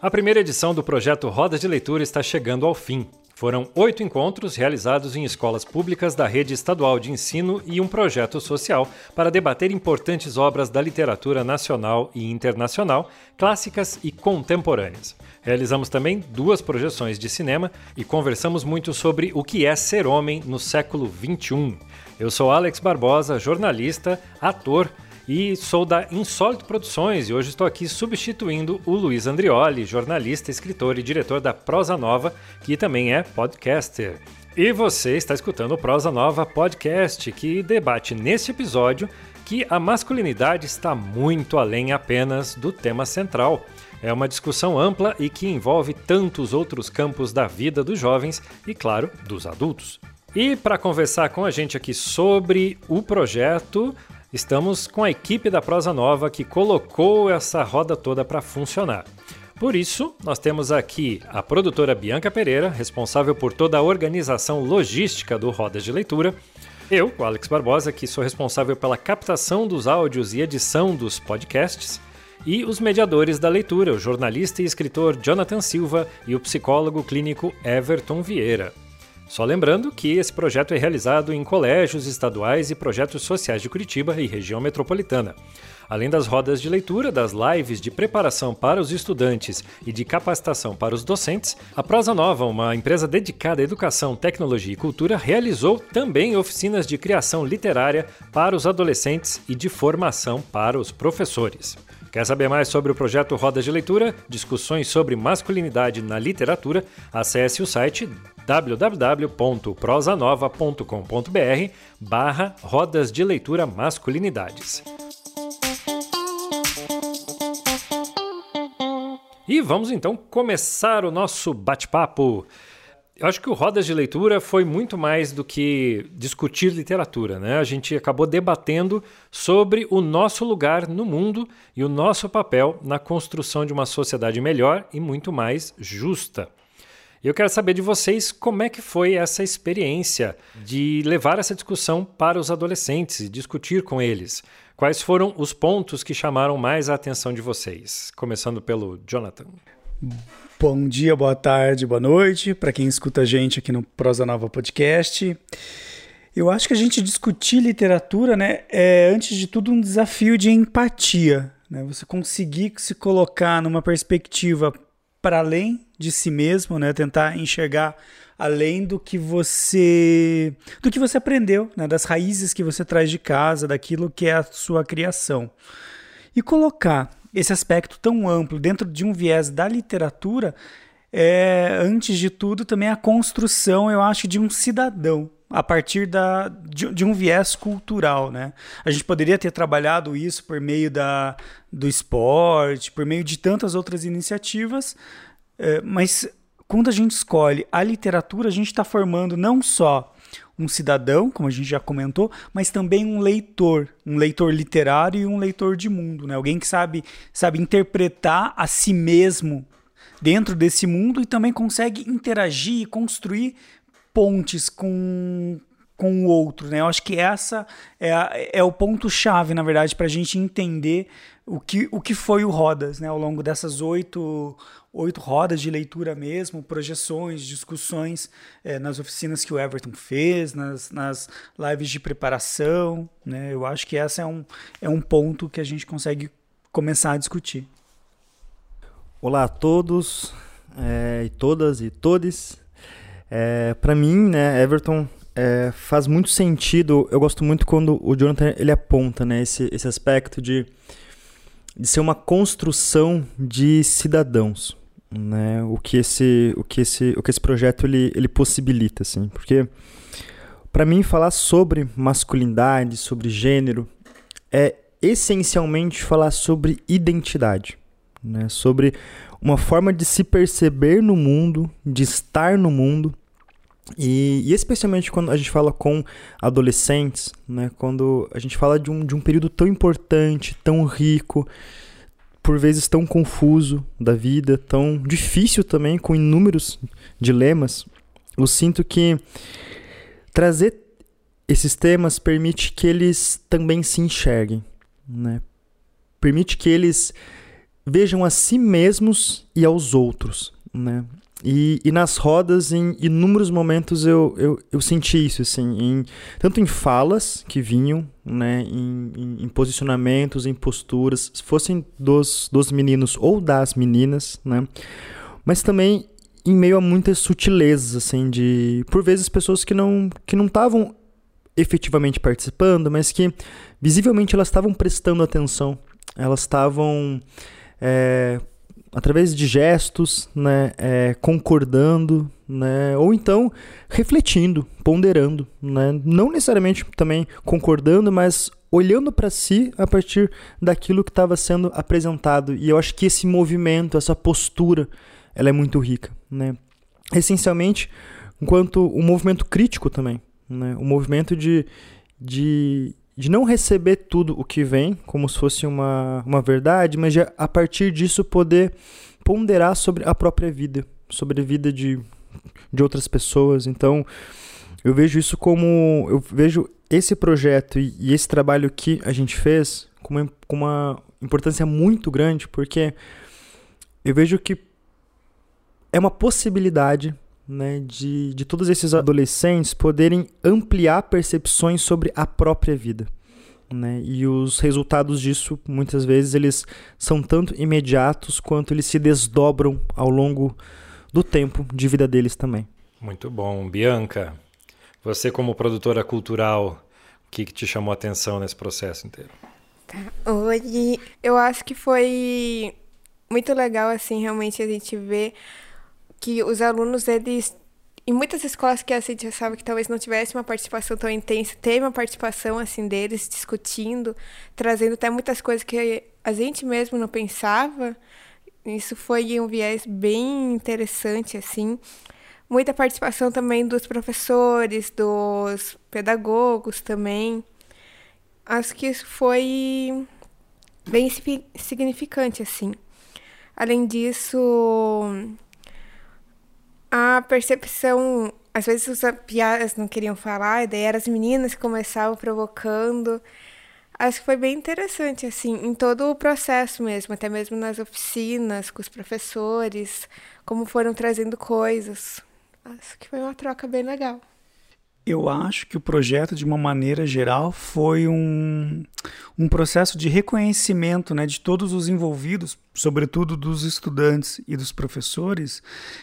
A primeira edição do projeto Rodas de Leitura está chegando ao fim. Foram oito encontros realizados em escolas públicas da rede estadual de ensino e um projeto social para debater importantes obras da literatura nacional e internacional, clássicas e contemporâneas. Realizamos também duas projeções de cinema e conversamos muito sobre o que é ser homem no século XXI. Eu sou Alex Barbosa, jornalista, ator e sou da Insólito Produções e hoje estou aqui substituindo o Luiz Andrioli, jornalista, escritor e diretor da Prosa Nova, que também é podcaster. E você está escutando o Prosa Nova Podcast, que debate neste episódio que a masculinidade está muito além apenas do tema central. É uma discussão ampla e que envolve tantos outros campos da vida dos jovens e, claro, dos adultos. E para conversar com a gente aqui sobre o projeto, estamos com a equipe da Prosa Nova que colocou essa roda toda para funcionar. Por isso, nós temos aqui a produtora Bianca Pereira, responsável por toda a organização logística do Rodas de Leitura. Eu, o Alex Barbosa, que sou responsável pela captação dos áudios e edição dos podcasts. E os mediadores da leitura, o jornalista e escritor Jonathan Silva e o psicólogo clínico Everton Vieira. Só lembrando que esse projeto é realizado em colégios estaduais e projetos sociais de Curitiba e região metropolitana. Além das rodas de leitura, das lives de preparação para os estudantes e de capacitação para os docentes, a Prosa Nova, uma empresa dedicada à educação, tecnologia e cultura, realizou também oficinas de criação literária para os adolescentes e de formação para os professores. Quer saber mais sobre o projeto Rodas de Leitura, discussões sobre masculinidade na literatura? Acesse o site www.prosanova.com.br barra Rodas de Leitura Masculinidades. E vamos então começar o nosso bate-papo. Eu acho que o Rodas de Leitura foi muito mais do que discutir literatura, né? A gente acabou debatendo sobre o nosso lugar no mundo e o nosso papel na construção de uma sociedade melhor e muito mais justa. Eu quero saber de vocês como é que foi essa experiência de levar essa discussão para os adolescentes e discutir com eles. Quais foram os pontos que chamaram mais a atenção de vocês? Começando pelo Jonathan. Bom dia, boa tarde, boa noite para quem escuta a gente aqui no Prosa Nova Podcast. Eu acho que a gente discutir literatura, né, é antes de tudo um desafio de empatia, né? Você conseguir se colocar numa perspectiva para além de si mesmo, né? Tentar enxergar além do que você do que você aprendeu, né? Das raízes que você traz de casa, daquilo que é a sua criação. E colocar esse aspecto tão amplo dentro de um viés da literatura é, antes de tudo, também a construção, eu acho, de um cidadão a partir da, de, de, um viés cultural, né? A gente poderia ter trabalhado isso por meio da, do esporte, por meio de tantas outras iniciativas, é, mas quando a gente escolhe a literatura, a gente está formando não só um cidadão, como a gente já comentou, mas também um leitor, um leitor literário e um leitor de mundo, né? Alguém que sabe, sabe interpretar a si mesmo dentro desse mundo e também consegue interagir e construir pontes com, com o outro, né? Eu acho que essa é, a, é o ponto chave, na verdade, para a gente entender o que, o que foi o Rodas, né? Ao longo dessas oito, oito rodas de leitura mesmo, projeções, discussões é, nas oficinas que o Everton fez, nas, nas lives de preparação, né? Eu acho que essa é um, é um ponto que a gente consegue começar a discutir. Olá a todos é, e todas e todes. É, para mim, né, Everton é, faz muito sentido. Eu gosto muito quando o Jonathan ele aponta, né, esse, esse aspecto de de ser uma construção de cidadãos, né? O que esse, o que esse, o que esse projeto ele, ele possibilita, assim, porque para mim falar sobre masculinidade, sobre gênero, é essencialmente falar sobre identidade, né? Sobre uma forma de se perceber no mundo, de estar no mundo e, e, especialmente quando a gente fala com adolescentes, né, quando a gente fala de um, de um período tão importante, tão rico, por vezes tão confuso da vida, tão difícil também, com inúmeros dilemas, eu sinto que trazer esses temas permite que eles também se enxerguem. Né? permite que eles vejam a si mesmos e aos outros, né? E, e nas rodas, em inúmeros momentos, eu, eu, eu senti isso, assim, em, tanto em falas que vinham, né, em, em, em, posicionamentos, em posturas, fossem dos, dos meninos ou das meninas, né, mas também em meio a muitas sutilezas, assim, de, por vezes, pessoas que não que não estavam efetivamente participando, mas que visivelmente elas estavam prestando atenção, elas estavam é, através de gestos, né, é, concordando, né, ou então refletindo, ponderando, né, não necessariamente também concordando, mas olhando para si a partir daquilo que estava sendo apresentado. E eu acho que esse movimento, essa postura, ela é muito rica, né? Essencialmente, enquanto um movimento crítico também, né? Um movimento de, de de não receber tudo o que vem como se fosse uma, uma verdade, mas de, a partir disso poder ponderar sobre a própria vida, sobre a vida de, de outras pessoas. Então, eu vejo isso como. Eu vejo esse projeto e, e esse trabalho que a gente fez com uma, com uma importância muito grande, porque eu vejo que é uma possibilidade né, de, de todos esses adolescentes poderem ampliar percepções sobre a própria vida. Né? E os resultados disso, muitas vezes, eles são tanto imediatos quanto eles se desdobram ao longo do tempo de vida deles também. Muito bom. Bianca, você como produtora cultural, o que, que te chamou a atenção nesse processo inteiro? Tá. Hoje, eu acho que foi muito legal, assim, realmente a gente ver que os alunos, eles em muitas escolas que a gente achava que talvez não tivesse uma participação tão intensa, teve uma participação assim deles discutindo, trazendo até muitas coisas que a gente mesmo não pensava. Isso foi um viés bem interessante assim. Muita participação também dos professores, dos pedagogos também. Acho que isso foi bem significante assim. Além disso, a percepção. Às vezes os piadas não queriam falar, e daí eram as meninas que começavam provocando. Acho que foi bem interessante, assim, em todo o processo mesmo, até mesmo nas oficinas, com os professores, como foram trazendo coisas. Acho que foi uma troca bem legal. Eu acho que o projeto, de uma maneira geral, foi um, um processo de reconhecimento né, de todos os envolvidos, sobretudo dos estudantes e dos professores,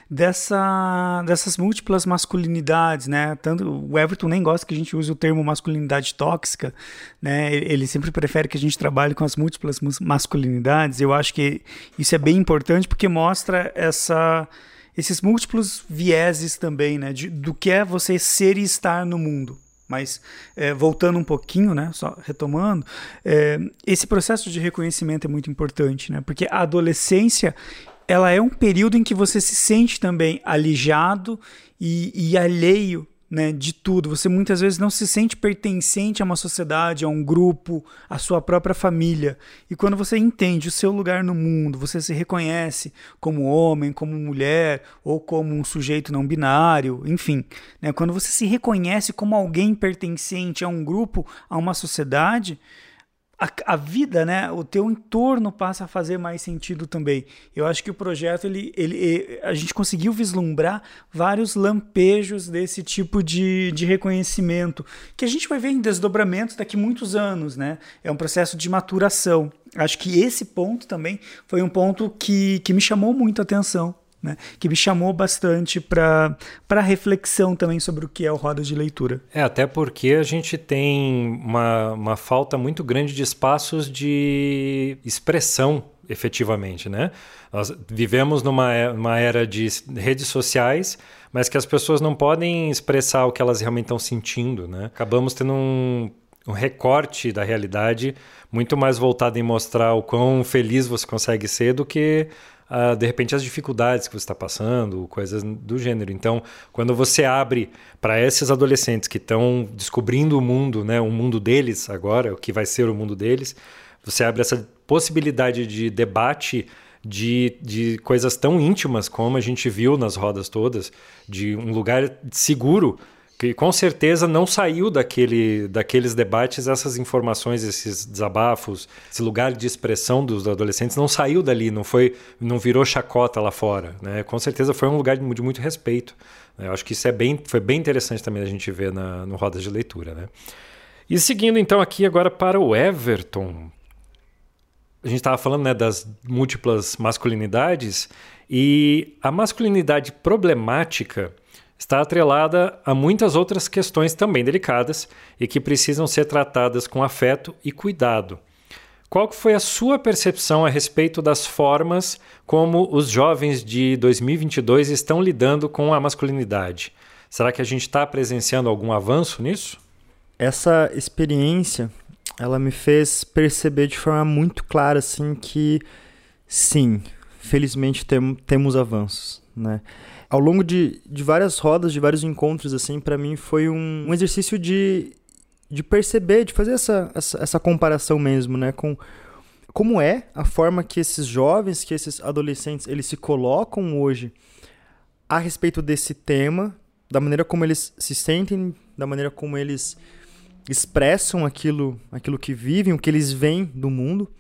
dessa, dessas múltiplas masculinidades. Né? Tanto, o Everton nem gosta que a gente use o termo masculinidade tóxica, né? ele sempre prefere que a gente trabalhe com as múltiplas masculinidades. Eu acho que isso é bem importante porque mostra essa esses múltiplos vieses também, né, de, do que é você ser e estar no mundo. Mas é, voltando um pouquinho, né, só retomando, é, esse processo de reconhecimento é muito importante, né, porque a adolescência ela é um período em que você se sente também alijado e, e alheio né, de tudo. Você muitas vezes não se sente pertencente a uma sociedade, a um grupo, à sua própria família. E quando você entende o seu lugar no mundo, você se reconhece como homem, como mulher ou como um sujeito não binário, enfim, né, quando você se reconhece como alguém pertencente a um grupo, a uma sociedade, a, a, vida, né, o teu entorno passa a fazer mais sentido também. Eu acho que o projeto ele, ele, a gente conseguiu vislumbrar vários lampejos desse tipo de, de reconhecimento que a gente vai ver em desdobramentos daqui muitos anos, né? É um processo de maturação. Acho que esse ponto também foi um ponto que, que me chamou muito a atenção né, que me chamou bastante para reflexão também sobre o que é o Roda de Leitura. É, até porque a gente tem uma, uma falta muito grande de espaços de expressão efetivamente, né? Nós vivemos numa uma era de redes sociais, mas que as pessoas não podem expressar o que elas realmente estão sentindo, né? Acabamos tendo um, um recorte da realidade muito mais voltado em mostrar o quão feliz você consegue ser do que uh, de repente, as dificuldades que você está passando, coisas do gênero. Então, quando você abre para esses adolescentes que estão descobrindo o mundo, né, o mundo deles agora, o que vai ser o mundo deles, você abre essa possibilidade de debate de, de coisas tão íntimas como a gente viu nas rodas todas, de um lugar seguro que com certeza não saiu daquele, daqueles debates essas informações, esses desabafos, esse lugar de expressão dos adolescentes não saiu dali, não foi, não virou chacota lá fora, né? Com certeza foi um lugar de, de muito respeito. Né? Eu acho que isso é bem, foi bem interessante também a gente ver na, no Rodas de Leitura, né? E seguindo então aqui agora para o Everton. A gente estava falando né, das múltiplas masculinidades e a masculinidade problemática está atrelada a muitas outras questões também delicadas e que precisam ser tratadas com afeto e cuidado. Qual foi a sua percepção a respeito das formas como os jovens de 2022 estão lidando com a masculinidade? Será que a gente está presenciando algum avanço nisso? Essa experiência, ela me fez perceber de forma muito clara, assim, que sim, felizmente tem, temos avanços, né? Ao longo de, de várias rodas, de vários encontros, assim, para mim foi um, um, exercício de, de perceber, de fazer essa, essa, essa comparação mesmo, né? Com como é a forma que esses jovens, que esses adolescentes, eles se colocam hoje a respeito desse tema, da maneira como eles se sentem, da maneira como eles expressam aquilo, aquilo que vivem, o que eles veem do mundo,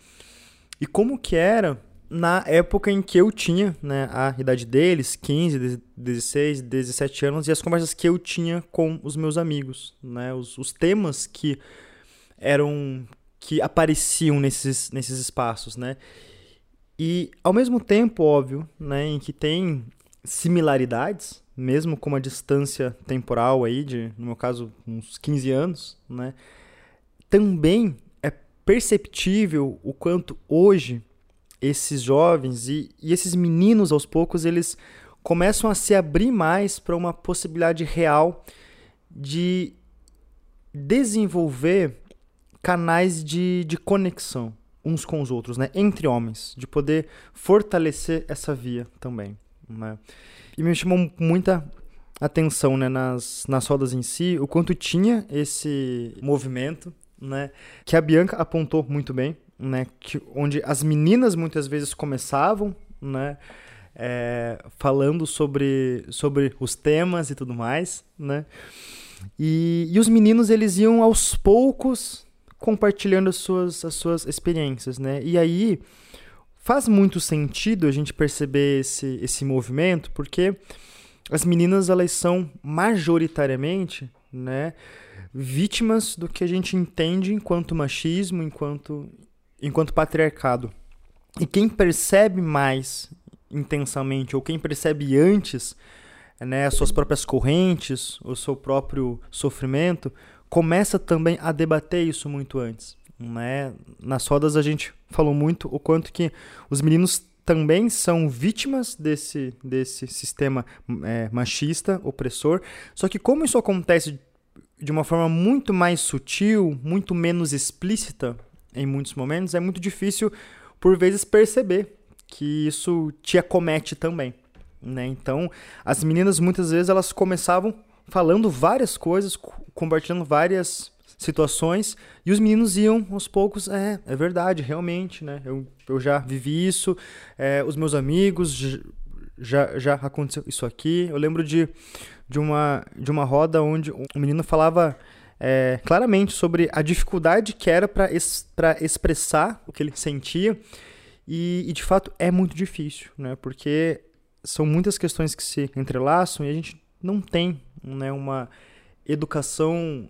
e como que era na época em que eu tinha né, a idade deles, 15, 16, 17 anos, e as conversas que eu tinha com os meus amigos, né, os, os temas que eram que apareciam nesses, nesses espaços, né? E ao mesmo tempo, óbvio, né, em que tem similaridades, mesmo com uma distância temporal aí de, no meu caso, uns 15 anos, né? Também é perceptível o quanto hoje esses jovens e, e esses meninos, aos poucos, eles começam a se abrir mais para uma possibilidade real de desenvolver canais de, de conexão uns com os outros, né? entre homens, de poder fortalecer essa via também. Né? E me chamou muita atenção né, nas, nas rodas em si, o quanto tinha esse movimento, né, que a Bianca apontou muito bem, né, que, onde as meninas muitas vezes começavam, né, é, falando sobre, sobre os temas e tudo mais, né, e, e os meninos eles iam aos poucos compartilhando as suas, as suas experiências, né, e aí faz muito sentido a gente perceber esse, esse movimento, porque as meninas elas são majoritariamente, né, vítimas do que a gente entende enquanto machismo, enquanto enquanto patriarcado. E quem percebe mais intensamente, ou quem percebe antes né, as suas próprias correntes, o seu próprio sofrimento, começa também a debater isso muito antes. Né? Nas rodas a gente falou muito o quanto que os meninos também são vítimas desse, desse sistema é, machista, opressor, só que como isso acontece de uma forma muito mais sutil, muito menos explícita, em muitos momentos, é muito difícil, por vezes, perceber que isso te acomete também. Né? Então, as meninas, muitas vezes, elas começavam falando várias coisas, compartilhando várias situações, e os meninos iam aos poucos, é, é verdade, realmente, né? Eu, eu já vivi isso, é, os meus amigos já, já aconteceu isso aqui. Eu lembro de, de, uma, de uma roda onde um menino falava é, claramente sobre a dificuldade que era para es, expressar o que ele sentia. E, e, de fato é muito difícil, né? Porque são muitas questões que se entrelaçam e a gente não tem né, uma educação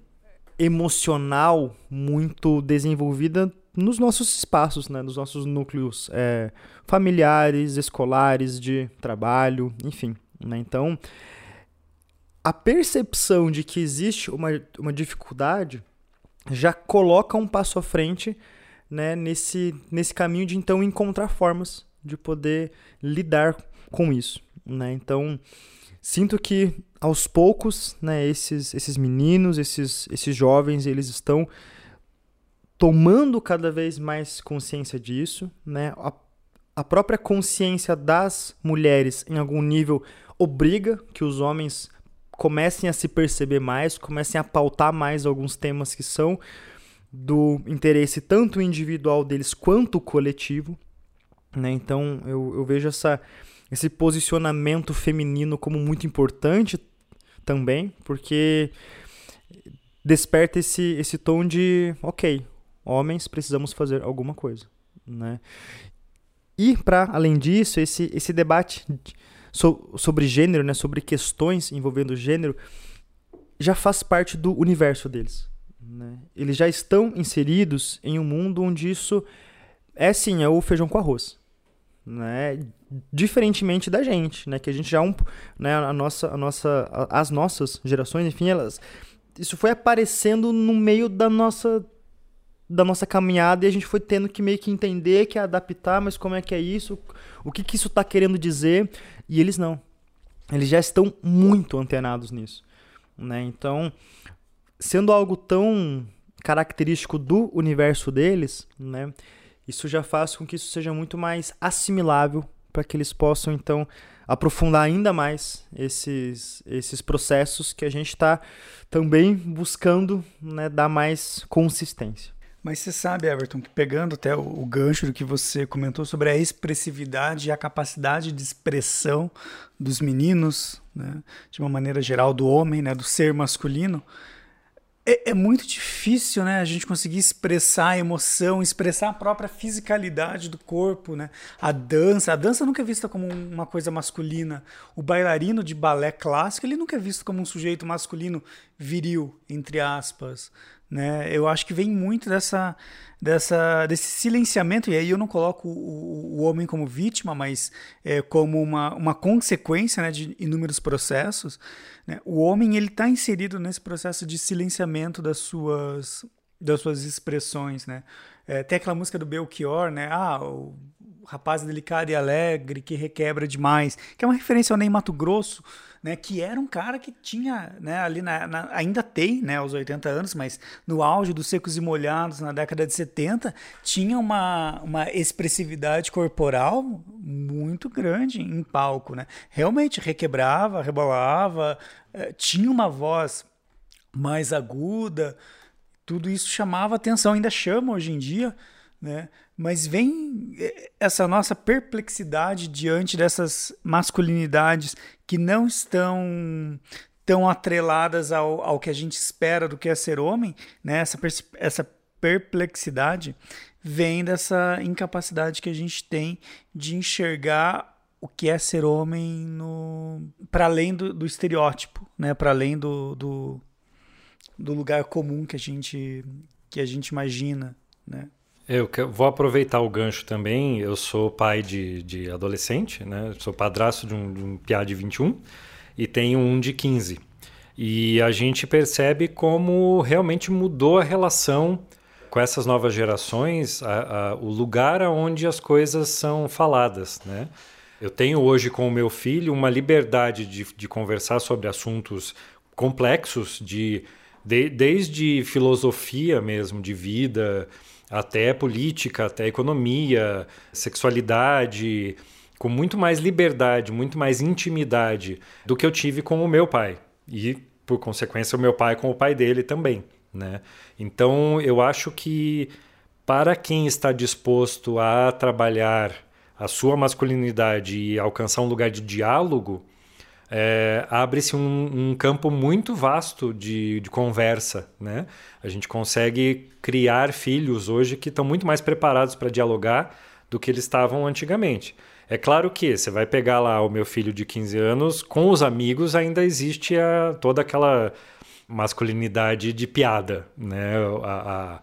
emocional muito desenvolvida nos nossos espaços, né, nos nossos núcleos é, familiares, escolares, de trabalho, enfim. Né? Então, a percepção de que existe uma, uma dificuldade já coloca um passo à frente né, nesse, nesse caminho de então encontrar formas de poder lidar com isso. Né? Então, sinto que aos poucos né, esses, esses meninos, esses, esses jovens, eles estão tomando cada vez mais consciência disso. Né? A, a própria consciência das mulheres, em algum nível, obriga que os homens comecem a se perceber mais, comecem a pautar mais alguns temas que são do interesse tanto individual deles quanto coletivo. Né? Então eu, eu vejo essa, esse posicionamento feminino como muito importante, também, porque desperta esse, esse tom de, ok, homens precisamos fazer alguma coisa, né? E para além disso, esse, esse debate so, sobre gênero, né, sobre questões envolvendo gênero, já faz parte do universo deles. Né? Eles já estão inseridos em um mundo onde isso é sim, é o feijão com arroz. Né? Diferentemente da gente, né? Que a gente já é um, né, a nossa, a nossa, as nossas gerações, enfim, elas isso foi aparecendo no meio da nossa da nossa caminhada e a gente foi tendo que meio que entender, que adaptar, mas como é que é isso? O que que isso está querendo dizer? E eles não. Eles já estão muito antenados nisso, né? Então, sendo algo tão característico do universo deles, né? Isso já faz com que isso seja muito mais assimilável para que eles possam então aprofundar ainda mais esses, esses processos que a gente está também buscando né, dar mais consistência. Mas você sabe, Everton, que pegando até o, gancho do que você comentou sobre a expressividade e a capacidade de expressão dos meninos, né, de uma maneira geral, do homem, né, do ser masculino, é, é, muito difícil, né, a gente conseguir expressar a emoção, expressar a própria fisicalidade do corpo, né? A dança, a dança nunca é vista como uma coisa masculina. O bailarino de balé clássico, ele nunca é visto como um sujeito masculino viril, entre aspas, né? Eu acho que vem muito dessa, dessa, desse silenciamento, e aí eu não coloco o, o homem como vítima, mas é, como uma, uma consequência né, de inúmeros processos. Né? O homem ele está inserido nesse processo de silenciamento das suas, das suas expressões. Né? É, tem aquela música do Belchior, né? Ah, o rapaz delicado e alegre que requebra demais, que é uma referência ao Ney Mato Grosso, né, que era um cara que tinha, né, ali na, na, ainda tem, né, aos 80 anos, mas no auge dos secos e molhados, na década de 70, tinha uma, uma expressividade corporal muito grande em palco, né? Realmente requebrava, rebolava, eh, tinha uma voz mais aguda, tudo isso chamava atenção, ainda chama hoje em dia, né? Mas vem eh, essa nossa perplexidade diante dessas masculinidades que não estão tão atreladas ao, ao que a gente espera do que é ser homem, né? Essa, essa perplexidade vem dessa incapacidade que a gente tem de enxergar o que é ser homem no para além do, do, estereótipo, né? Para além do, do, do lugar comum que a gente que a gente imagina, né? Eu vou aproveitar o gancho também. Eu sou pai de, de adolescente, né? Sou padrasto de um, de um piá de 21 e tenho um de 15. E a gente percebe como realmente mudou a relação com essas novas gerações, a, a, o lugar onde as coisas são faladas, né? Eu tenho hoje com o meu filho uma liberdade de, de conversar sobre assuntos complexos, de, de, desde filosofia mesmo, de vida, até política, até economia, sexualidade, com muito mais liberdade, muito mais intimidade do que eu tive com o meu pai. E, por consequência, o meu pai com o pai dele também. Né? Então, eu acho que para quem está disposto a trabalhar a sua masculinidade e alcançar um lugar de diálogo, é, abre-se um, um, campo muito vasto de, de, conversa. Né? A gente consegue criar filhos hoje que estão muito mais preparados para dialogar do que eles estavam antigamente. É claro que você vai pegar lá o meu filho de 15 anos, com os amigos ainda existe a, toda aquela masculinidade de piada, né? A, a,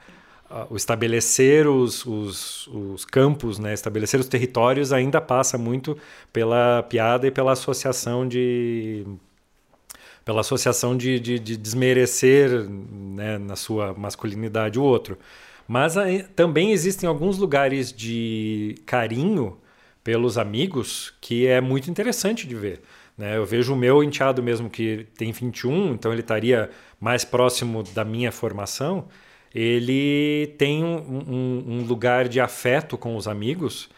o estabelecer os, os, os, campos, né, estabelecer os territórios ainda passa muito pela piada e pela associação de pela associação de, de, de desmerecer né, na sua masculinidade o outro. Mas aí, também existem alguns lugares de carinho pelos amigos que é muito interessante de ver. Né? Eu vejo o meu enteado mesmo que tem 21, então ele estaria mais próximo da minha formação ele tem um, um, um, lugar de afeto com os amigos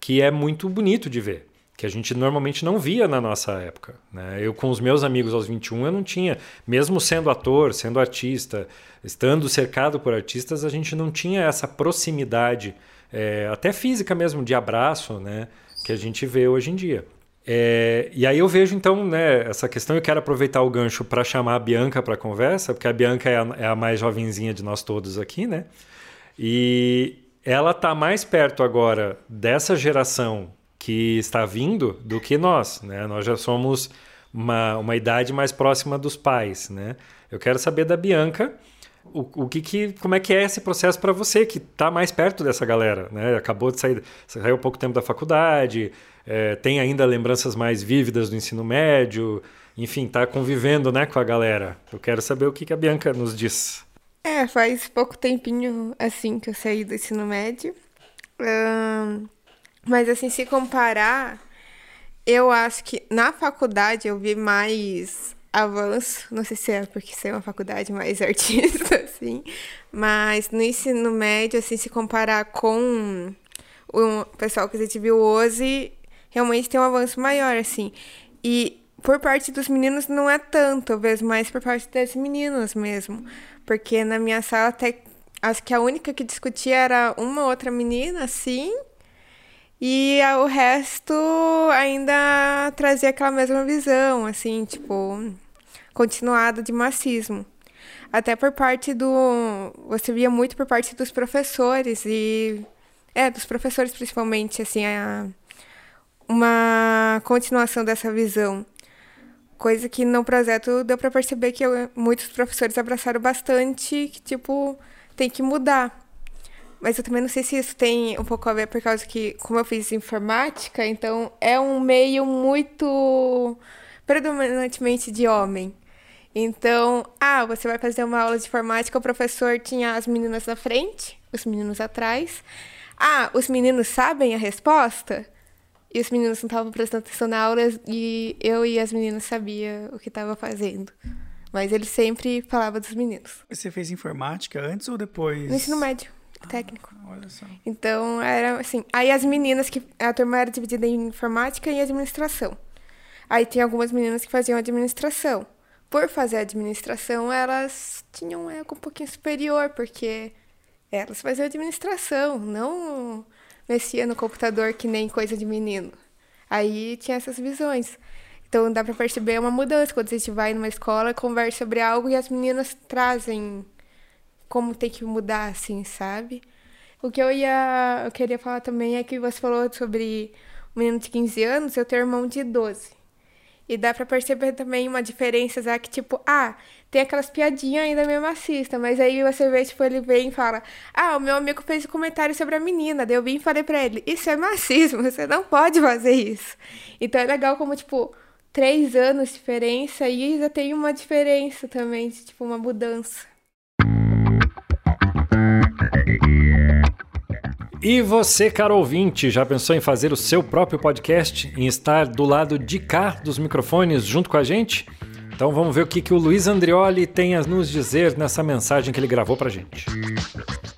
que é muito bonito de ver, que a gente normalmente não via na nossa época. Né? Eu, com os meus amigos aos 21, eu não tinha, mesmo sendo ator, sendo artista, estando cercado por artistas, a gente não tinha essa proximidade, é, até física mesmo, de abraço, né? que a gente vê hoje em dia. É, e aí eu vejo então né, essa questão. Eu quero aproveitar o gancho para chamar a Bianca para a conversa, porque a Bianca é a, é a, mais jovenzinha de nós todos aqui, né? E ela está mais perto agora dessa geração que está vindo do que nós, né? Nós já somos uma, uma idade mais próxima dos pais, né? Eu quero saber da Bianca o, o que, que como é que é esse processo para você que está mais perto dessa galera, né? Acabou de sair, saiu há pouco tempo da faculdade, é, tem ainda lembranças mais vívidas do ensino médio, enfim, está convivendo, né, com a galera. Eu quero saber o que, que a Bianca nos diz. É, faz pouco tempinho assim que eu saí do ensino médio. mas assim, se comparar, eu acho que na faculdade eu vi mais avanço, não sei se é porque isso é uma faculdade mais artista, assim, mas no ensino médio, assim, se comparar com o pessoal que a gente viu hoje, realmente tem um avanço maior, assim. E por parte dos meninos não é tanto, vejo mais por parte das meninas mesmo. Porque na minha sala até acho que a única que discutia era uma outra menina, assim, e o resto ainda trazia aquela mesma visão, assim, tipo, continuada de marxismo. Até por parte do. Você via muito por parte dos professores e. É, dos professores principalmente, assim, a, uma continuação dessa visão. Coisa que no projeto deu para perceber que eu, muitos professores abraçaram bastante, que, tipo, tem que mudar. Mas eu também não sei se isso tem um pouco a ver por causa que, como eu fiz informática, então é um meio muito predominantemente de homem. Então, ah, você vai fazer uma aula de informática, o professor tinha as meninas na frente, os meninos atrás. Ah, os meninos sabem a resposta? E os meninos não estavam prestando atenção na aula e eu e as meninas sabia o que estava fazendo. Mas ele sempre falava dos meninos. Você fez informática antes ou depois? No ensino médio, técnico. Ah, olha só. Então, era assim. Aí as meninas que. A turma era dividida em informática e administração. Aí tem algumas meninas que faziam administração. Por fazer administração, elas tinham um ego um pouquinho superior, porque elas faziam administração, não mexia no computador que nem coisa de menino. Aí tinha essas visões. Então dá para perceber uma mudança quando a gente vai numa escola, conversa sobre algo e as meninas trazem como tem que mudar, assim, sabe? O que eu ia, eu queria falar também é que você falou sobre um menino de 15 anos, eu tenho um irmão de 12. E dá para perceber também uma diferença, já que, tipo, ah, tem aquelas piadinhas ainda meio macista, mas aí você vê, tipo, ele vem e fala, ah, o meu amigo fez um comentário sobre a menina, daí eu vim e falei pra ele, isso é machismo, você não pode fazer isso. Então é legal como, tipo, três anos de diferença e já tem uma diferença também, de, tipo, uma mudança. E você, caro ouvinte, já pensou em fazer o seu próprio podcast, em estar do lado de cá dos microfones junto com a gente? Então vamos ver o que, que o Luiz Andrioli tem a nos dizer nessa mensagem que ele gravou pra gente.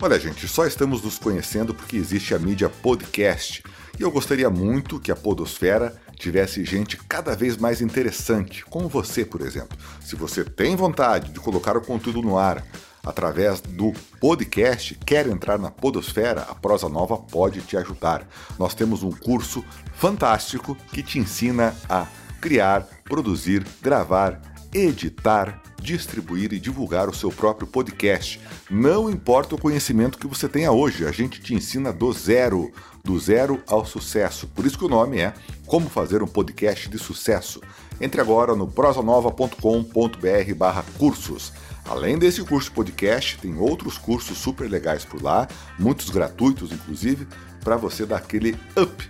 Olha, gente, só estamos nos conhecendo porque existe a mídia podcast. E eu gostaria muito que a Podosfera tivesse gente cada vez mais interessante, como você, por exemplo. Se você tem vontade de colocar o conteúdo no ar, através do podcast, quer entrar na Podosfera, a Prosa Nova pode te ajudar. Nós temos um curso fantástico que te ensina a criar, produzir, gravar, editar, distribuir e divulgar o seu próprio podcast. Não importa o conhecimento que você tenha hoje, a gente te ensina do zero, do zero ao sucesso. Por isso que o nome é Como Fazer um Podcast de Sucesso. Entre agora no prosanova.com.br/cursos. Além desse curso podcast, tem outros cursos super legais por lá, muitos gratuitos inclusive, para você dar aquele up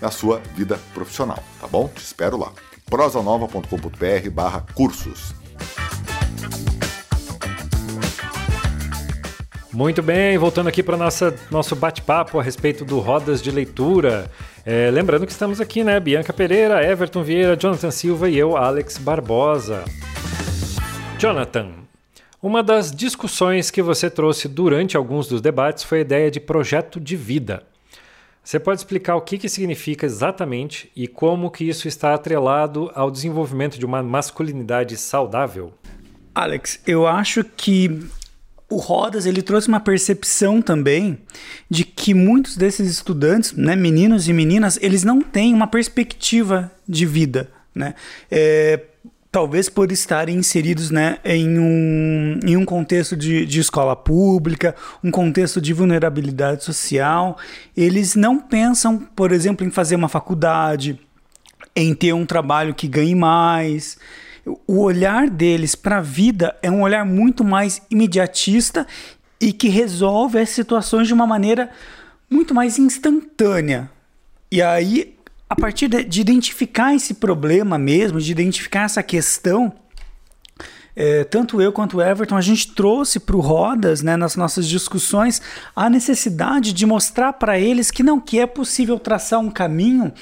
na sua vida profissional, tá bom? Te espero lá. prosanova.com.br/cursos. Muito bem, voltando aqui para nosso bate-papo a respeito do Rodas de Leitura. É, lembrando que estamos aqui, né? Bianca Pereira, Everton Vieira, Jonathan Silva e eu, Alex Barbosa. Jonathan, uma das discussões que você trouxe durante alguns dos debates foi a ideia de projeto de vida. Você pode explicar o que, que significa exatamente e como que isso está atrelado ao desenvolvimento de uma masculinidade saudável? Alex, eu acho que o Rodas ele trouxe uma percepção também de que muitos desses estudantes, né, meninos e meninas, eles não têm uma perspectiva de vida, né? É, talvez por estarem inseridos né, em, um, em um contexto de, de escola pública, um contexto de vulnerabilidade social, eles não pensam, por exemplo, em fazer uma faculdade, em ter um trabalho que ganhe mais. O olhar deles para a vida é um olhar muito mais imediatista e que resolve as situações de uma maneira muito mais instantânea. E aí a partir de, de, identificar esse problema mesmo, de identificar essa questão, é, tanto eu quanto o Everton, a gente trouxe para o Rodas, né, nas nossas discussões, a necessidade de mostrar para eles que não que é possível traçar um caminho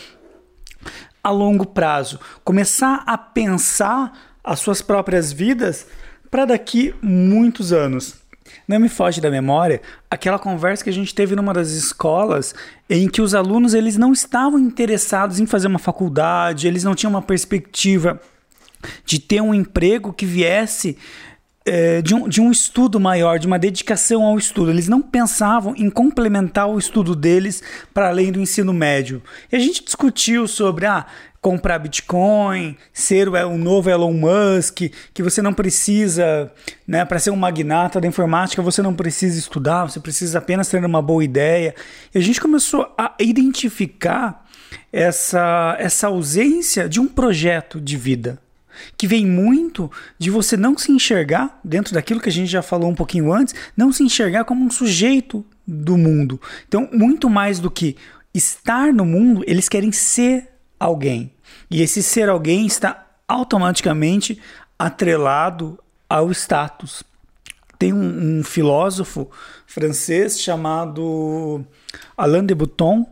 a longo prazo, começar a pensar as suas próprias vidas para daqui muitos anos. Não me foge da memória aquela conversa que a gente teve numa das escolas em que os alunos eles não estavam interessados em fazer uma faculdade, eles não tinham uma perspectiva de ter um emprego que viesse é, de, um, de um estudo maior, de uma dedicação ao estudo. Eles não pensavam em complementar o estudo deles para além do ensino médio. E a gente discutiu sobre, ah, comprar Bitcoin, ser o novo Elon Musk, que você não precisa, né, para ser um magnata da informática, você não precisa estudar, você precisa apenas ter uma boa ideia. E a gente começou a identificar essa, essa ausência de um projeto de vida. Que vem muito de você não se enxergar, dentro daquilo que a gente já falou um pouquinho antes, não se enxergar como um sujeito do mundo. Então, muito mais do que estar no mundo, eles querem ser alguém. E esse ser alguém está automaticamente atrelado ao status. Tem um, um filósofo francês chamado Alain de Botton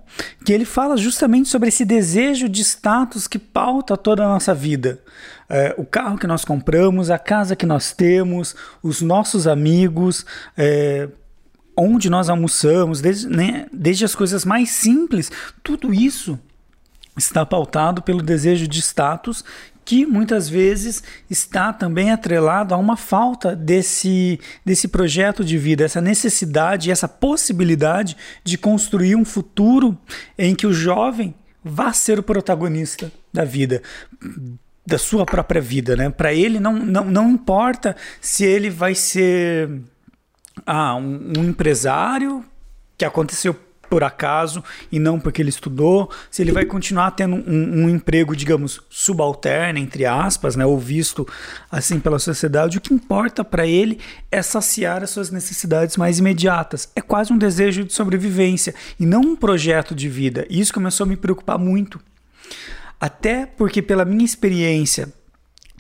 que ele fala justamente sobre esse desejo de status que pauta toda a nossa vida. É, o carro que nós compramos, a casa que nós temos, os nossos amigos, é, onde nós almoçamos, desde, né, desde as coisas mais simples, tudo isso está pautado pelo desejo de status que muitas vezes está também atrelado a uma falta desse, desse projeto de vida, essa necessidade, essa possibilidade de construir um futuro em que o jovem vá ser o protagonista da vida, da sua própria vida, né? Para ele não, não, não importa se ele vai ser ah, um, um empresário que aconteceu por acaso e não porque ele estudou, se ele vai continuar tendo um, um emprego, digamos, subalterno, entre aspas, né, ou visto assim pela sociedade, o que importa para ele é saciar as suas necessidades mais imediatas. É quase um desejo de sobrevivência e não um projeto de vida. E isso começou a me preocupar muito. Até porque, pela minha experiência,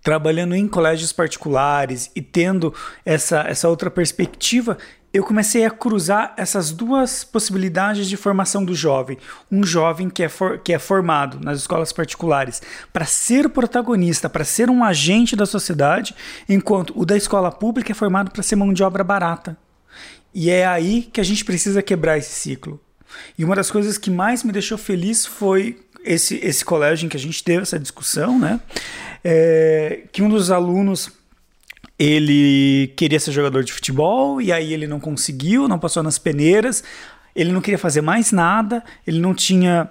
trabalhando em colégios particulares e tendo essa, essa outra perspectiva, eu comecei a cruzar essas duas possibilidades de formação do jovem. Um jovem que é, for, que é formado nas escolas particulares para ser protagonista, para ser um agente da sociedade, enquanto o da escola pública é formado para ser mão de obra barata. E é aí que a gente precisa quebrar esse ciclo. E uma das coisas que mais me deixou feliz foi esse, esse colégio em que a gente teve essa discussão, né? É, que um dos alunos ele queria ser jogador de futebol e aí ele não conseguiu, não passou nas peneiras. Ele não queria fazer mais nada, ele não tinha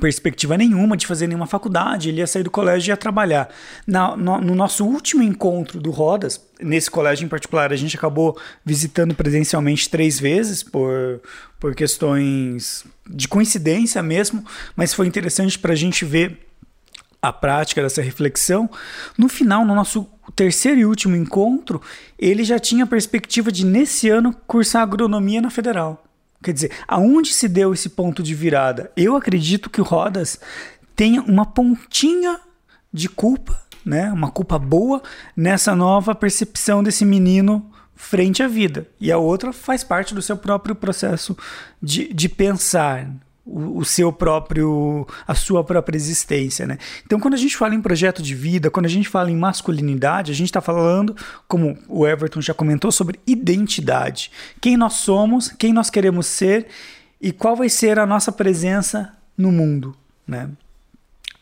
perspectiva nenhuma de fazer nenhuma faculdade, ele ia sair do colégio e ia trabalhar. Na, no, no, nosso último encontro do Rodas, nesse colégio em particular, a gente acabou visitando presencialmente três vezes por, por questões de coincidência mesmo, mas foi interessante para a gente ver a prática dessa reflexão. No final, no nosso terceiro e último encontro, ele já tinha a perspectiva de, nesse ano, cursar agronomia na federal. Quer dizer, aonde se deu esse ponto de virada? Eu acredito que o Rodas tenha uma pontinha de culpa, né? uma culpa boa, nessa nova percepção desse menino frente à vida. E a outra faz parte do seu próprio processo de, de pensar, o, seu próprio, a sua própria existência, né? Então, quando a gente fala em projeto de vida, quando a gente fala em masculinidade, a gente está falando, como o Everton já comentou, sobre identidade. Quem nós somos, quem nós queremos ser e qual vai ser a nossa presença no mundo, né?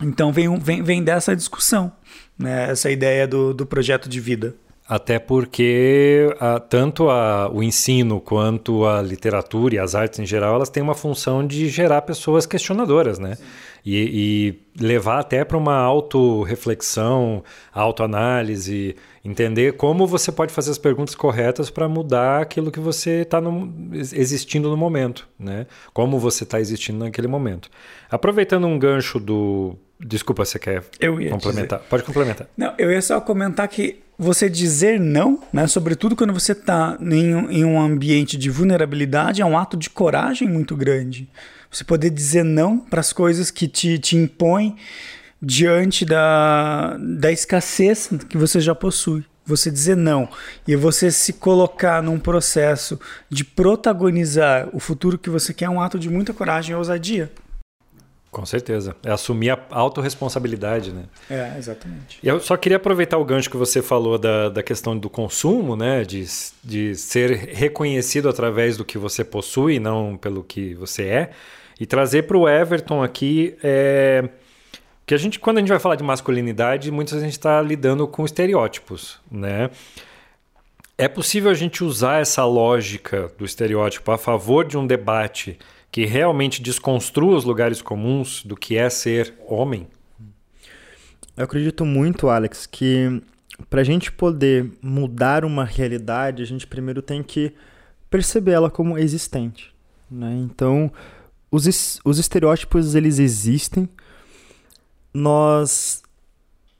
Então, vem, vem, vem dessa discussão, né? Essa ideia do, do projeto de vida. Até porque a, tanto a, o ensino quanto a literatura e as artes em geral, elas têm uma função de gerar pessoas questionadoras, né? E, e, levar até para uma autorreflexão, autoanálise, entender como você pode fazer as perguntas corretas para mudar aquilo que você está existindo no momento, né? Como você está existindo naquele momento. Aproveitando um gancho do Desculpa, você quer complementar? Dizer. Pode complementar. Não, eu ia só comentar que você dizer não, né, sobretudo quando você está em, em, um ambiente de vulnerabilidade, é um ato de coragem muito grande. Você poder dizer não para as coisas que te, te impõem diante da, da escassez que você já possui. Você dizer não e você se colocar num processo de protagonizar o futuro que você quer é um ato de muita coragem e ousadia. Com certeza. É assumir a autorresponsabilidade, né? É, exatamente. E eu só queria aproveitar o gancho que você falou da, da questão do consumo, né? De, de ser reconhecido através do que você possui, não pelo que você é. E trazer para o Everton aqui. É, que a gente, quando a gente vai falar de masculinidade, muitas vezes a gente está lidando com estereótipos, né? É possível a gente usar essa lógica do estereótipo a favor de um debate que realmente desconstrua os lugares comuns do que é ser homem? Eu acredito muito, Alex, que para a gente poder mudar uma realidade, a gente primeiro tem que perceber ela como existente. Né? Então, os, os estereótipos eles existem. Nós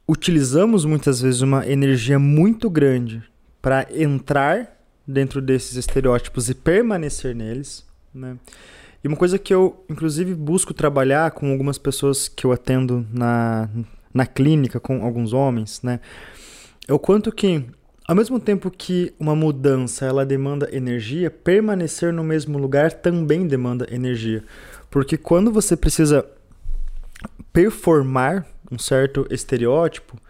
utilizamos muitas vezes uma energia muito grande para entrar dentro desses estereótipos e permanecer neles. Né? E uma coisa que eu, inclusive, busco trabalhar com algumas pessoas que eu atendo na, na clínica, com alguns homens, né? É o quanto que, ao mesmo tempo que uma mudança ela demanda energia, permanecer no mesmo lugar também demanda energia. Porque quando você precisa performar um certo estereótipo,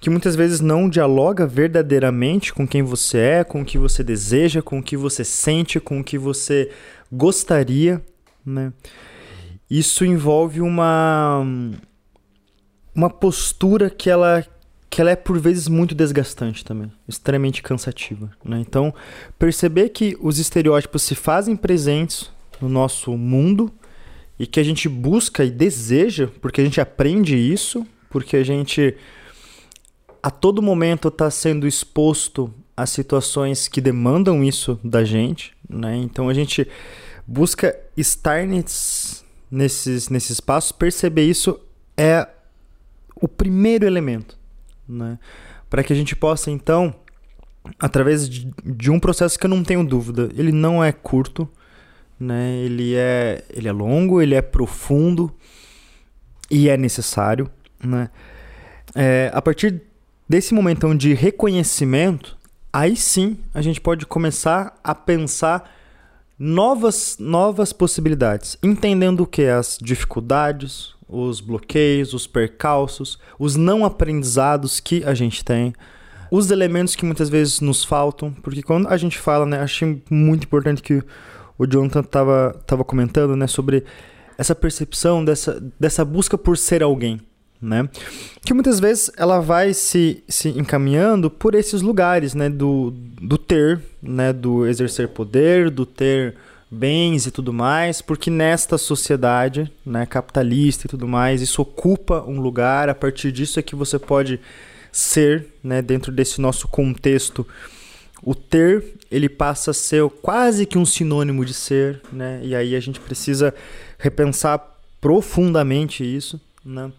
que muitas vezes não dialoga verdadeiramente com quem você é, com o que você deseja, com o que você sente, com o que você gostaria né? Isso envolve uma uma postura que ela que ela é por vezes muito desgastante também, extremamente cansativa, né? Então, perceber que os estereótipos se fazem presentes no nosso mundo e que a gente busca e deseja, porque a gente aprende isso, porque a gente a todo momento está sendo exposto a situações que demandam isso da gente, né? Então a gente busca estar nesses, nesses, espaços, perceber isso é o primeiro elemento, né? Para que a gente possa, então, através de, de, um processo que eu não tenho dúvida, ele não é curto, né? Ele é, ele é longo, ele é profundo e é necessário, né? É, a partir desse momento de reconhecimento, aí sim a gente pode começar a pensar novas, novas possibilidades, entendendo o que? As dificuldades, os bloqueios, os percalços, os não aprendizados que a gente tem, os elementos que muitas vezes nos faltam, porque quando a gente fala, né, achei muito importante que o Jonathan estava tava comentando, né, sobre essa percepção dessa, dessa busca por ser alguém né? Que muitas vezes ela vai se, se encaminhando por esses lugares, né? Do, do ter, né? Do exercer poder, do ter bens e tudo mais, porque nesta sociedade, né? Capitalista e tudo mais, isso ocupa um lugar. A partir disso é que você pode ser, né? Dentro desse nosso contexto, o ter ele passa a ser quase que um sinônimo de ser, né? E aí a gente precisa repensar profundamente isso, né?